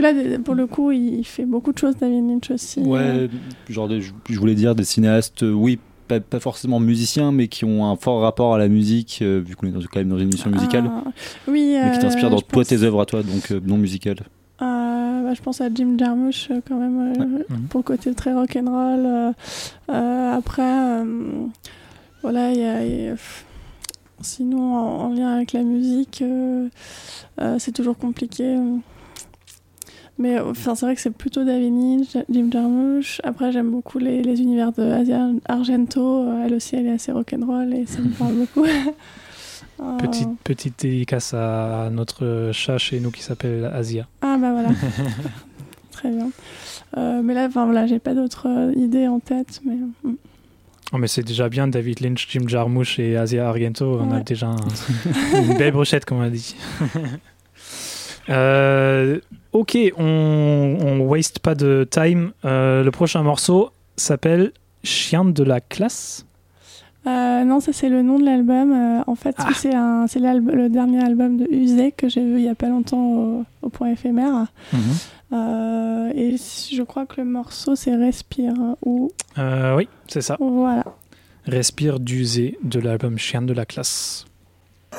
Parce que là, pour le coup, il fait beaucoup de choses, David Lynch aussi. Ouais, genre des- je voulais dire des cinéastes, euh, oui, pas, pas forcément musiciens, mais qui ont un fort rapport à la musique, euh, vu qu'on est dans- quand même dans une émission musicale, Ah, oui, mais qui euh, t'inspirent dans toi pense- tes œuvres à toi, donc euh, non musicales. Euh, bah, je pense à Jim Jarmusch quand même euh, Mhm. pour le côté très rock'n'roll. Euh, euh, après, euh, voilà, il y a, y sinon en, en lien avec la musique, euh, euh, c'est toujours compliqué. Mais euh, enfin, c'est vrai que c'est plutôt David Lynch, Jim Jarmusch. Après, j'aime beaucoup les, les univers de Asia Argento. Euh, Elle aussi, elle est assez rock'n'roll et ça me parle beaucoup. Euh, Petite, petite dédicace à notre chat chez nous qui s'appelle Asia. Ah bah voilà. Très bien. Euh, mais là, enfin voilà, j'ai pas d'autres euh, idées en tête, mais mm. Oh, mais c'est déjà bien, David Lynch, Jim Jarmusch et Asia Argento. On a déjà un- une belle brochette, comme on a dit. Ok, on, on waste pas de time. Euh, le prochain morceau s'appelle Chien de la classe. Euh, non, ça c'est le nom de l'album. Euh, en fait, Ah. c'est le dernier album de Uzek que j'ai vu il y a pas longtemps au, au point éphémère. Mhm. Euh, et je crois que le morceau c'est Respire ou Euh, oui, c'est ça. voilà. Respire d'usé de l'album Chien de la classe.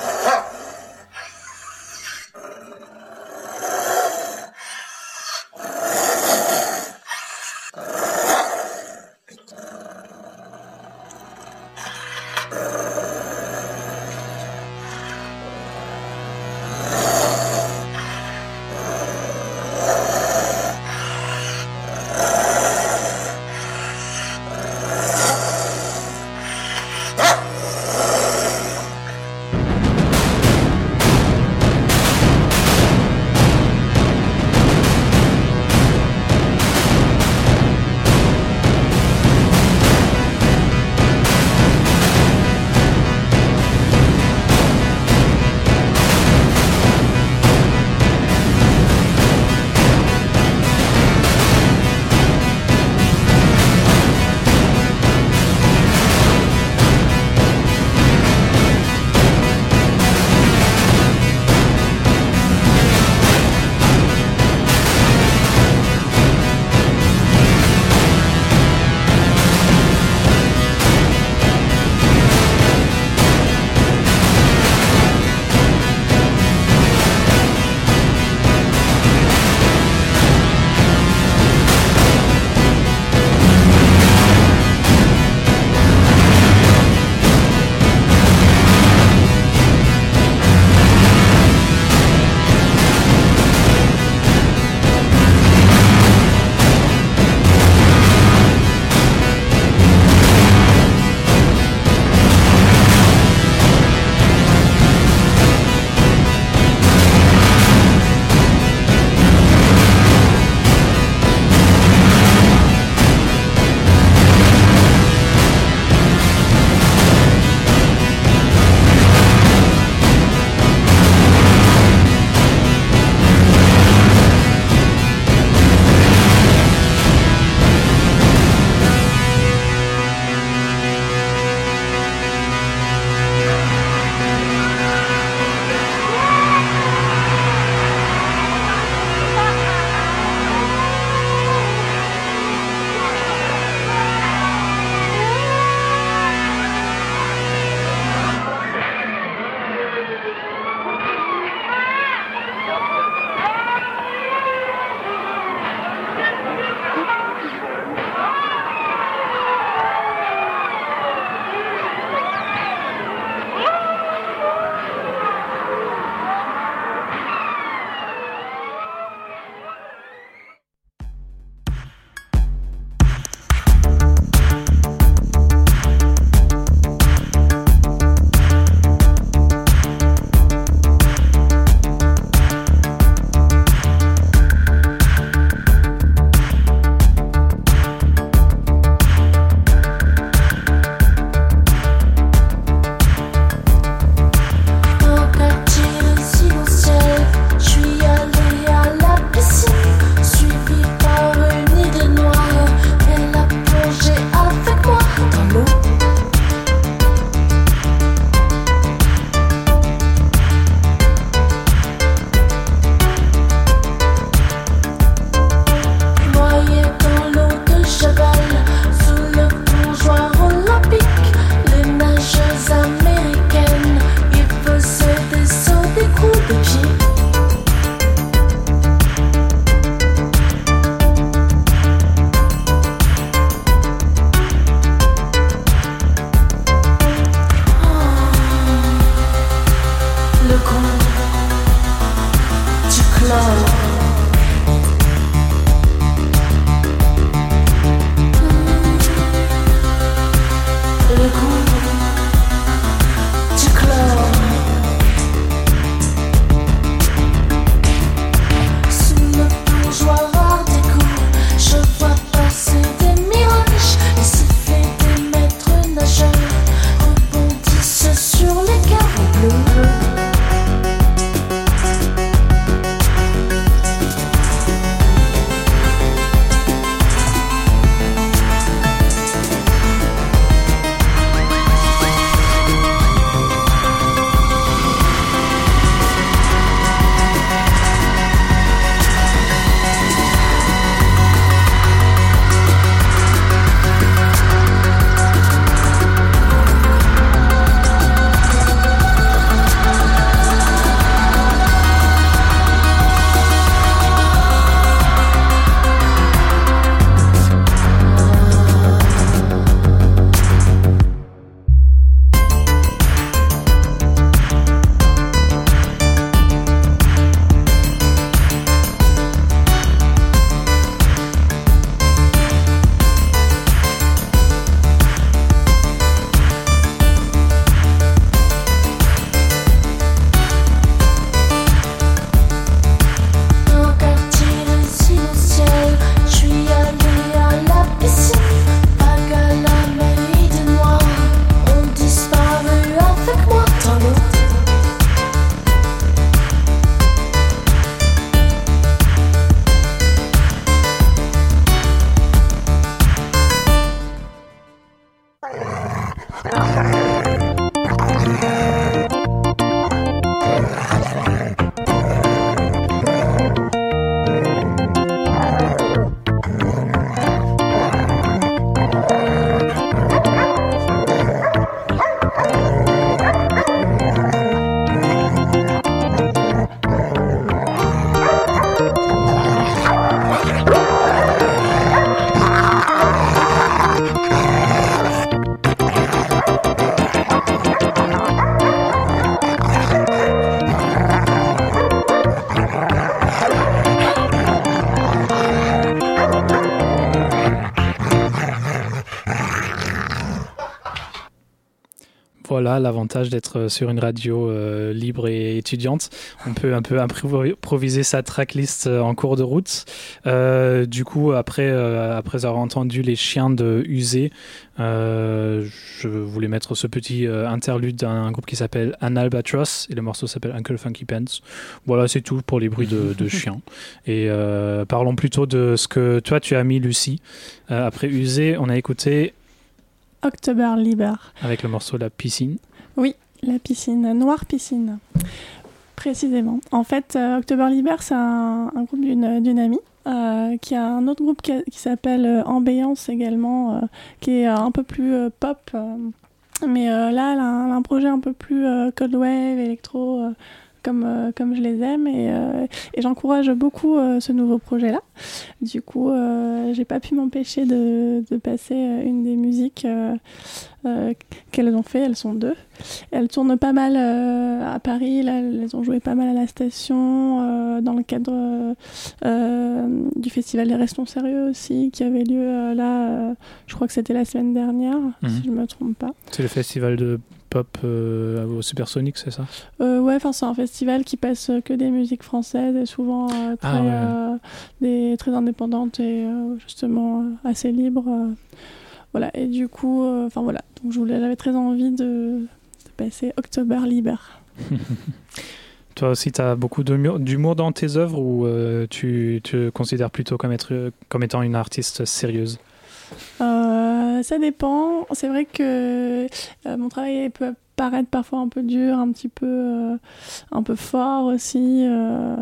Voilà l'avantage d'être sur une radio euh, libre et étudiante. On peut un peu improviser sa tracklist euh, en cours de route. Euh, du coup, après, euh, après avoir entendu les chiens de Usé, euh, je voulais mettre ce petit euh, interlude d'un groupe qui s'appelle An Albatross et le morceau s'appelle Uncle Funky Pants. Voilà, c'est tout pour les bruits de, de chiens. Et euh, parlons plutôt de ce que toi tu as mis, Lucie. Euh, après Usé, on a écouté October Liber. avec le morceau La piscine. La piscine, Noire Piscine, précisément. En fait, euh, October Liber, c'est un, un groupe d'une d'une amie. euh, qui a un autre groupe qui, s'appelle euh, Ambiance également, qui est un peu plus pop. mais là, elle a, un, elle a un projet un peu plus cold wave, électro, comme, euh, comme je les aime. Et, euh, et j'encourage beaucoup euh, ce nouveau projet-là. Du coup, euh, j'ai pas pu m'empêcher de, de passer une des musiques euh, euh, qu'elles ont fait. Elles sont deux. Elles tournent pas mal euh, à Paris. Là, elles ont joué pas mal à la station euh, dans le cadre euh, euh, du festival des Restons Sérieux aussi, qui avait lieu euh, là. euh, je crois que c'était la semaine dernière, Mhm. si je me trompe pas. C'est le festival de pop euh, au Supersonic, c'est ça? Euh, ouais, enfin c'est un festival qui passe que des musiques françaises et souvent euh, très, Ah ouais. euh, des, très indépendantes et euh, justement euh, assez libres. euh. voilà, et du coup, euh, enfin voilà, donc j'avais très envie de, de passer October Liber. Toi aussi, tu as beaucoup d'humour dans tes œuvres ou euh, tu te considères plutôt comme, être, comme étant une artiste sérieuse? Euh, ça dépend. C'est vrai que euh, mon travail peut paraître parfois un peu dur, un petit peu, euh, un peu fort aussi. euh,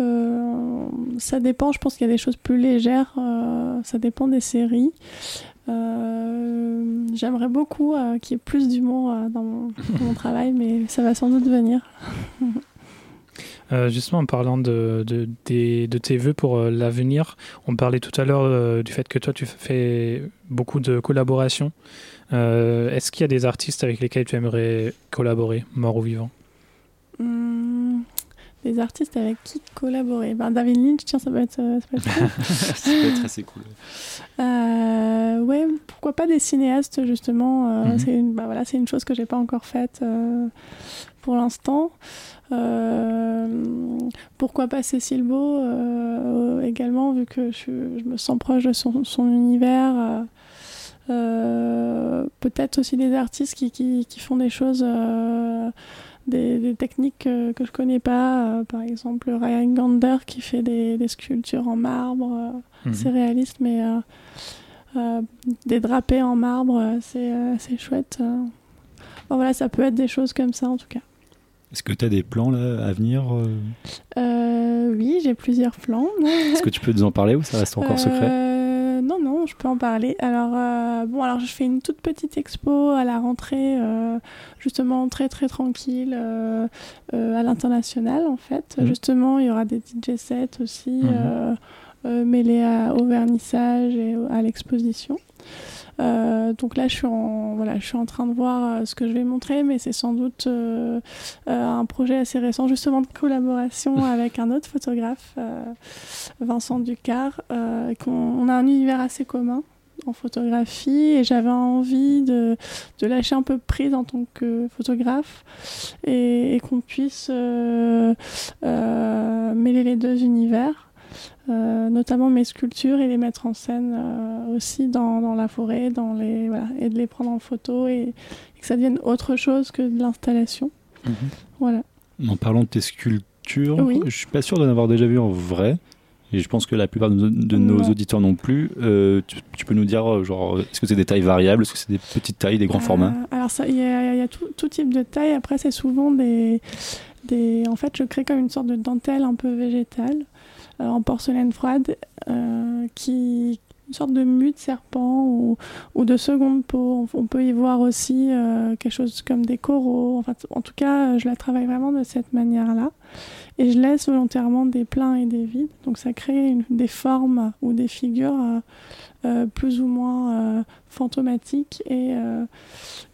euh, ça dépend. Je pense qu'il y a des choses plus légères. euh, ça dépend des séries. Euh, J'aimerais beaucoup euh, qu'il y ait plus d'humour euh, dans mon travail, mais ça va sans doute venir. Euh, Justement, en parlant de, de, de tes vœux pour euh, l'avenir, on parlait tout à l'heure euh, du fait que toi, tu fais beaucoup de collaborations. Est-ce qu'il y a des artistes avec lesquels tu aimerais collaborer, mort ou vivant? Hum, des artistes avec qui collaborer ben, David Lynch, tiens, ça peut être, euh, ça peut être cool. Ça peut être assez cool. Euh, ouais, pourquoi pas des cinéastes justement. euh, Mhm. C'est une, voilà, c'est une chose que j'ai pas encore faite euh, pour l'instant. Euh, pourquoi pas Cécile Beau euh, également, vu que je, je me sens proche de son, son univers. euh, euh, Peut-être aussi des artistes qui, qui, qui font des choses, euh, des, des techniques euh, que je connais pas. euh, par exemple, Ryan Gander qui fait des, des sculptures en marbre. euh, Mhm. c'est réaliste, mais des drapés en marbre, c'est chouette. Bon, voilà, ça peut être des choses comme ça en tout cas. Est-ce que tu as des plans là, à venir euh oui, j'ai plusieurs plans. Est-ce que tu peux nous en parler ou ça reste encore secret? Euh, non, je peux en parler. Alors, euh, bon, alors je fais une toute petite expo à la rentrée, euh, justement très très tranquille, euh, à l'international en fait. Mhm. Justement, il y aura des DJ sets aussi, Mhm. mêlés à- au vernissage et à l'exposition. Euh, donc là, je suis en voilà, je suis en train de voir euh, ce que je vais montrer, mais c'est sans doute euh, un projet assez récent, justement de collaboration avec un autre photographe, Vincent Ducard. on a un univers assez commun en photographie et j'avais envie de, de lâcher un peu prise en tant que photographe et, et qu'on puisse euh, euh, mêler les deux univers. Euh, notamment mes sculptures et les mettre en scène euh, aussi dans, dans la forêt dans les, voilà, et de les prendre en photo et, et que ça devienne autre chose que de l'installation. Voilà. En parlant de tes sculptures, Oui. je suis pas sûr d'en avoir déjà vu en vrai. Et je pense que la plupart de nos, de nos Non. auditeurs non plus. Euh, tu, tu peux nous dire, genre, est-ce que c'est des tailles variables Est-ce que c'est des petites tailles, des grands Euh, formats? Alors, il y a, il y a tout, tout type de taille. Après, c'est souvent des, des. En fait, je crée comme une sorte de dentelle un peu végétale en porcelaine froide euh, qui. Une sorte de mue de serpent ou, ou de seconde peau. On, peut y voir aussi euh, quelque chose comme des coraux. Enfin, en tout cas, euh, je la travaille vraiment de cette manière-là. Et je laisse volontairement des pleins et des vides. Donc, ça crée des formes ou des figures euh, euh, plus ou moins euh, fantomatiques et, euh,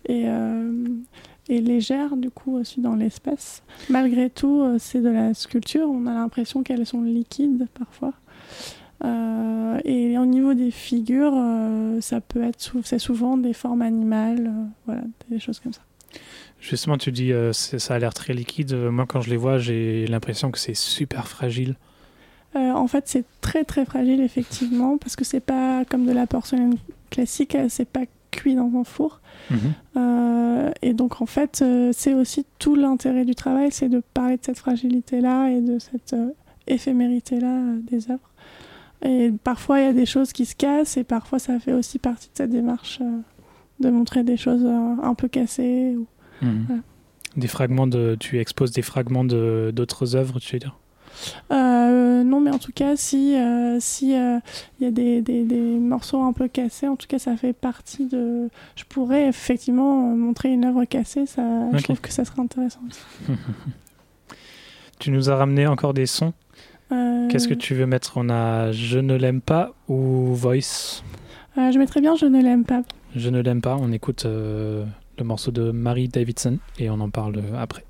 et, euh, et légères du coup aussi dans l'espace. Malgré tout, euh, c'est de la sculpture, on a l'impression qu'elles sont liquides parfois. Euh, et au niveau des figures, euh, ça peut être c'est souvent des formes animales, euh, voilà, des choses comme ça. Justement, tu dis ça a l'air très liquide. Moi, quand je les vois, j'ai l'impression que c'est super fragile. En fait, c'est très très fragile effectivement parce que c'est pas comme de la porcelaine classique, c'est pas cuit dans un four. Euh, et donc en fait, euh, c'est aussi tout l'intérêt du travail, c'est de parler de cette fragilité-là et de cette euh, éphémérité-là des œuvres. Et parfois, il y a des choses qui se cassent et parfois, ça fait aussi partie de cette démarche de montrer des choses un peu cassées. ou- Voilà. Des fragments de. Tu exposes des fragments de d'autres œuvres, tu veux dire? Non, mais en tout cas, si euh, si euh, il y a des, des, des morceaux un peu cassés, en tout cas, ça fait partie de. Je pourrais effectivement euh, montrer une œuvre cassée, ça, je trouve que ça serait intéressant. aussi. Tu nous as ramené encore des sons. Euh, Qu'est-ce que tu veux mettre On a? Je ne l'aime pas ou Voice? Euh, Je mettrais bien Je ne l'aime pas. Je ne l'aime pas. On écoute euh, le morceau de Mary Davidson et on en parle euh, après.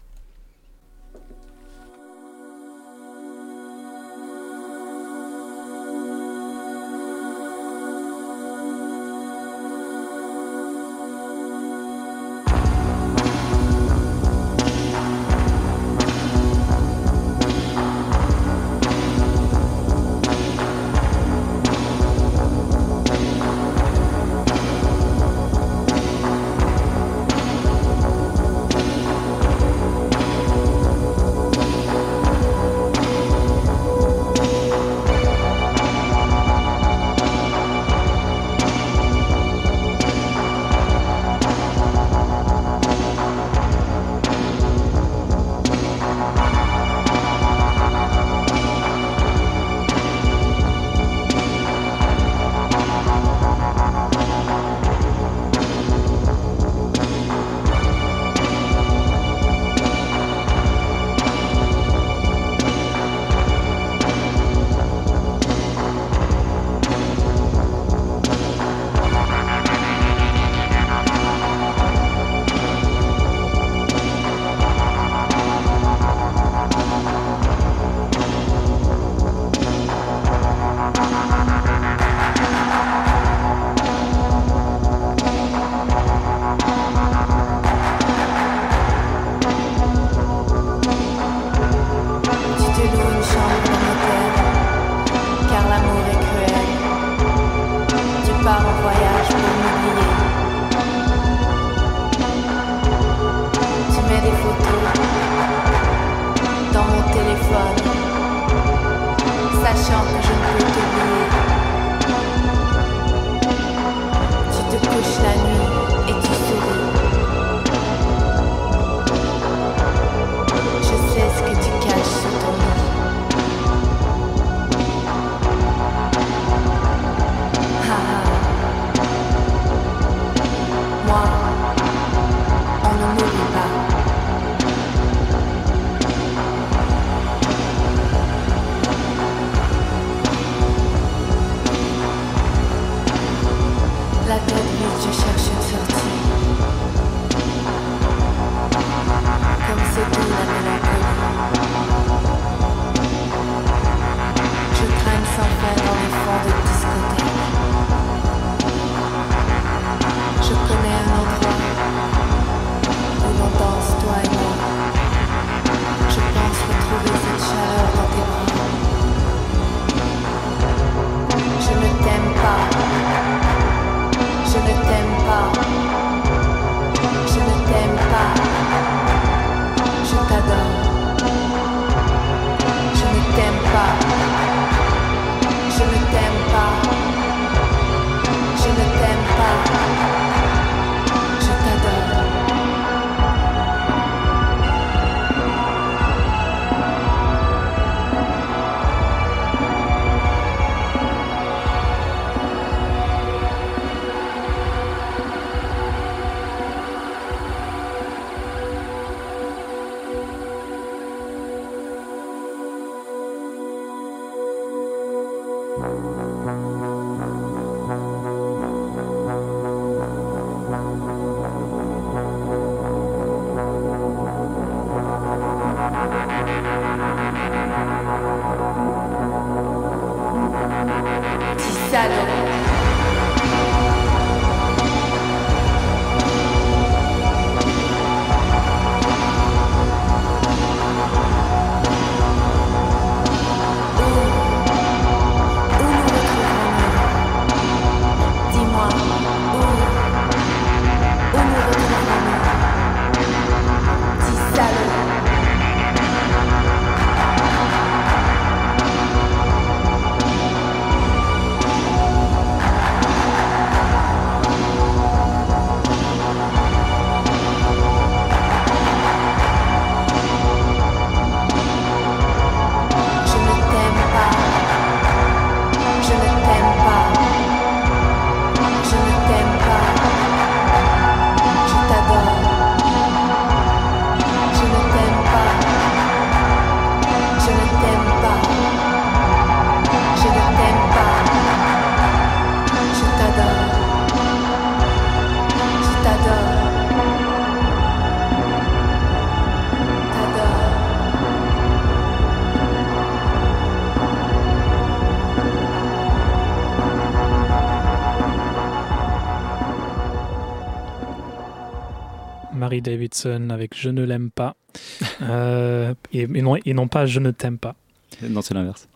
Davidson avec Je ne l'aime pas. Euh, et, et non, et non pas Je ne t'aime pas. Non, c'est l'inverse.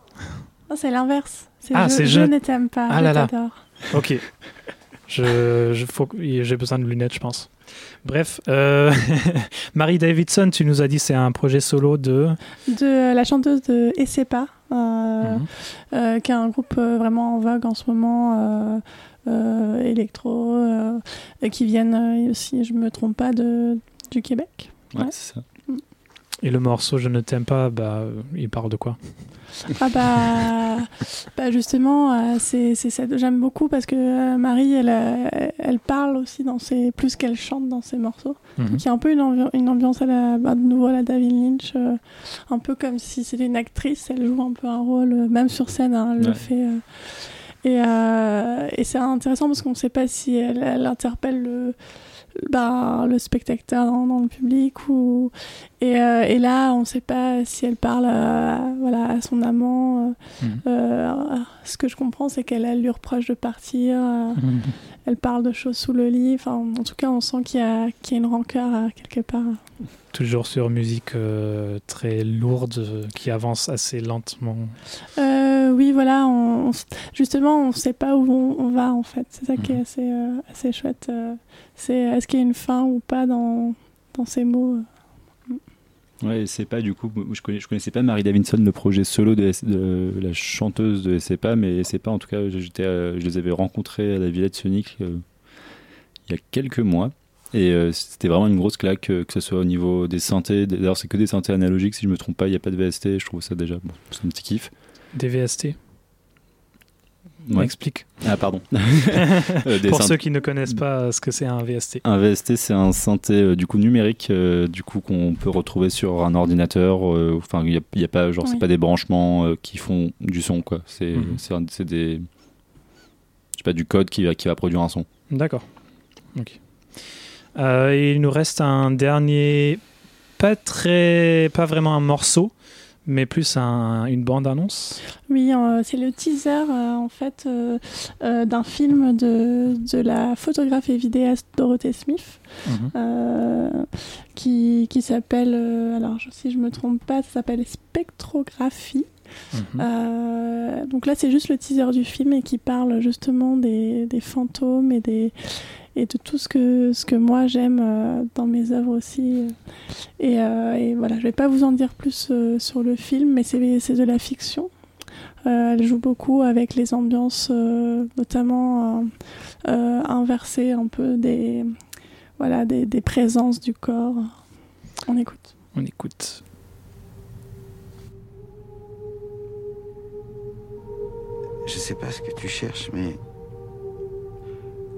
Non, c'est l'inverse. C'est Ah, je, c'est je je- ne t'aime pas. Ah je là là. Ok. Je, je- faut que- j'ai besoin de lunettes, je pense. Bref, euh, Marie Davidson, tu nous as dit c'est un projet solo de. De la chanteuse de Essepa, euh, Mhm. euh, qui est un groupe euh, vraiment en vogue en ce moment, électro, euh, qui viennent, euh, si je me trompe pas, de, du Québec. Ouais, Ouais. c'est ça. Et le morceau Je ne t'aime pas, bah, euh, il parle de quoi? Ah bah, bah justement, euh, c'est c'est ça. J'aime beaucoup parce que euh, Marie, elle, euh, elle parle aussi dans ses, plus qu'elle chante dans ses morceaux. Mhm. Donc il y a un peu une, ambi- une ambiance à la, bah, de nouveau à la David Lynch, euh, un peu comme si c'était une actrice, elle joue un peu un rôle, euh, même sur scène, hein, elle le fait. euh, et euh, et c'est intéressant parce qu'on ne sait pas si elle, elle interpelle le, le spectateur dans le public ou et, euh, et là on ne sait pas si elle parle à, voilà à son amant. euh, Mhm. euh, ce que je comprends c'est qu'elle elle lui reproche de partir. euh, Mhm. elle parle de choses sous le lit. Enfin, en tout cas, on sent qu'il y a, qu'il y a une rancœur quelque part. Toujours sur musique très lourde qui avance assez lentement. Oui, voilà. On, on s- justement, on ne sait pas où on, on va en fait. C'est ça qui est Mhm. assez, assez chouette. c'est est-ce qu'il y a une fin ou pas dans, dans ces mots. Ouais, c'est pas du coup, je, connais, connaissais pas Marie Davidson, le projet solo de, la chanteuse de SCPA, mais SCPA en tout cas, j'étais, euh, je les avais rencontrés à la Villette Sonic euh, il y a quelques mois. Et euh, c'était vraiment une grosse claque, que ce soit au niveau des synthés. D'ailleurs, c'est que des synthés analogiques, si je me trompe pas, il n'y a pas de VST. Je trouve ça déjà, c'est un petit kiff. Des VST Ouais. Explique. Ah, pardon. Euh, Pour synth- ceux qui ne connaissent pas ce que c'est un VST. Un VST, c'est un synthé euh, du coup numérique, euh, du coup qu'on peut retrouver sur un ordinateur. euh, Enfin, il y a, il y a pas, genre, c'est pas des branchements euh, qui font du son, quoi. C'est, c'est des, je sais pas, du code qui va, qui va produire un son. D'accord. Ok. Euh, il nous reste un dernier, pas très, pas vraiment un morceau, mais plus un- une bande annonce. Oui, euh, c'est le teaser euh, en fait euh, d'un film de, de la photographe et vidéaste Dorothée Smith. euh, qui, qui s'appelle, alors si je me trompe pas, ça s'appelle Spectrographie. Mhm. Donc là, c'est juste le teaser du film et qui parle justement des, des fantômes et, des, et de tout ce que, ce que moi j'aime euh, dans mes œuvres aussi. Et, euh, et voilà, je vais pas vous en dire plus euh, sur le film, mais c'est de la fiction. Euh, elle joue beaucoup avec les ambiances, euh, notamment inversées un peu des, voilà, des, des présences du corps. On écoute. On écoute. Je sais pas ce que tu cherches, mais.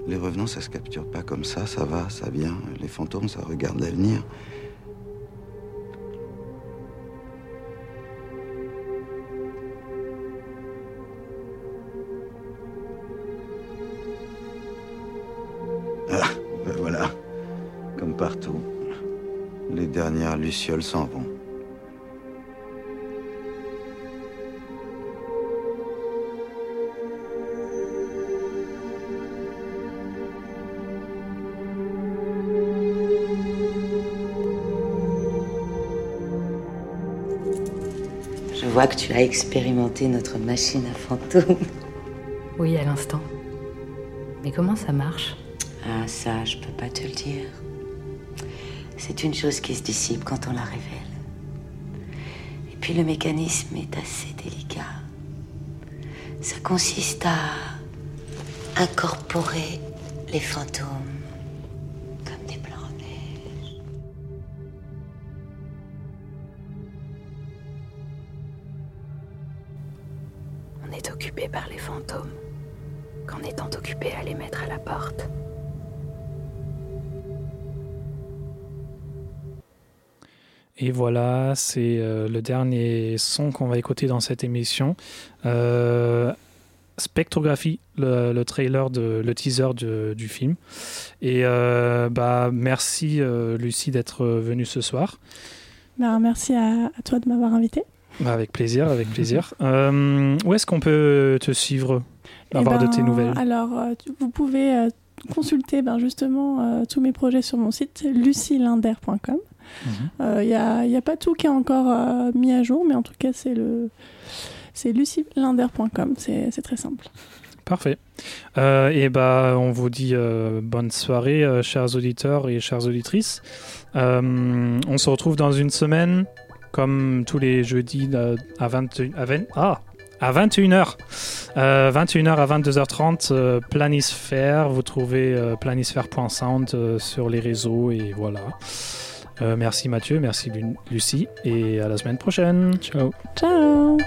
Les revenants, ça se capture pas comme ça, ça va, ça vient. Les fantômes, ça regarde l'avenir. Ah, ben voilà. Comme partout. Les dernières lucioles s'en vont. Vois que tu as expérimenté notre machine à fantômes. Oui, à l'instant. Mais comment ça marche? Ah, ça, je peux pas te le dire. C'est une chose qui se dissipe quand on la révèle. Et puis le mécanisme est assez délicat. Ça consiste à incorporer les fantômes c'est euh, le dernier son qu'on va écouter dans cette émission. Euh, Spectrographie, le, le trailer, de, le teaser de- du film. Et euh, bah, merci euh, Lucie d'être venue ce soir. Ben, merci à, à toi de m'avoir invité. Bah, avec plaisir, avec plaisir. Euh, où est-ce qu'on peut te suivre, Eh avoir de ben, tes nouvelles? Alors, vous pouvez consulter ben, justement tous mes projets sur mon site lucielinder.com. Il n'y a, y a pas tout qui est encore euh, mis à jour, mais en tout cas, c'est le c'est. C'est très simple. Parfait. Euh, et bah, on vous dit euh, bonne soirée, euh, chers auditeurs et chères auditrices. Euh, on se retrouve dans une semaine, comme tous les jeudis euh, à 21 à 20 ah, à 21h. Euh, 21h à 22h30, euh, Planisphère. Vous trouvez euh, planisphère.sound euh, sur les réseaux et voilà. Euh, merci Mathieu, merci Lucie et à la semaine prochaine. Ciao. Ciao.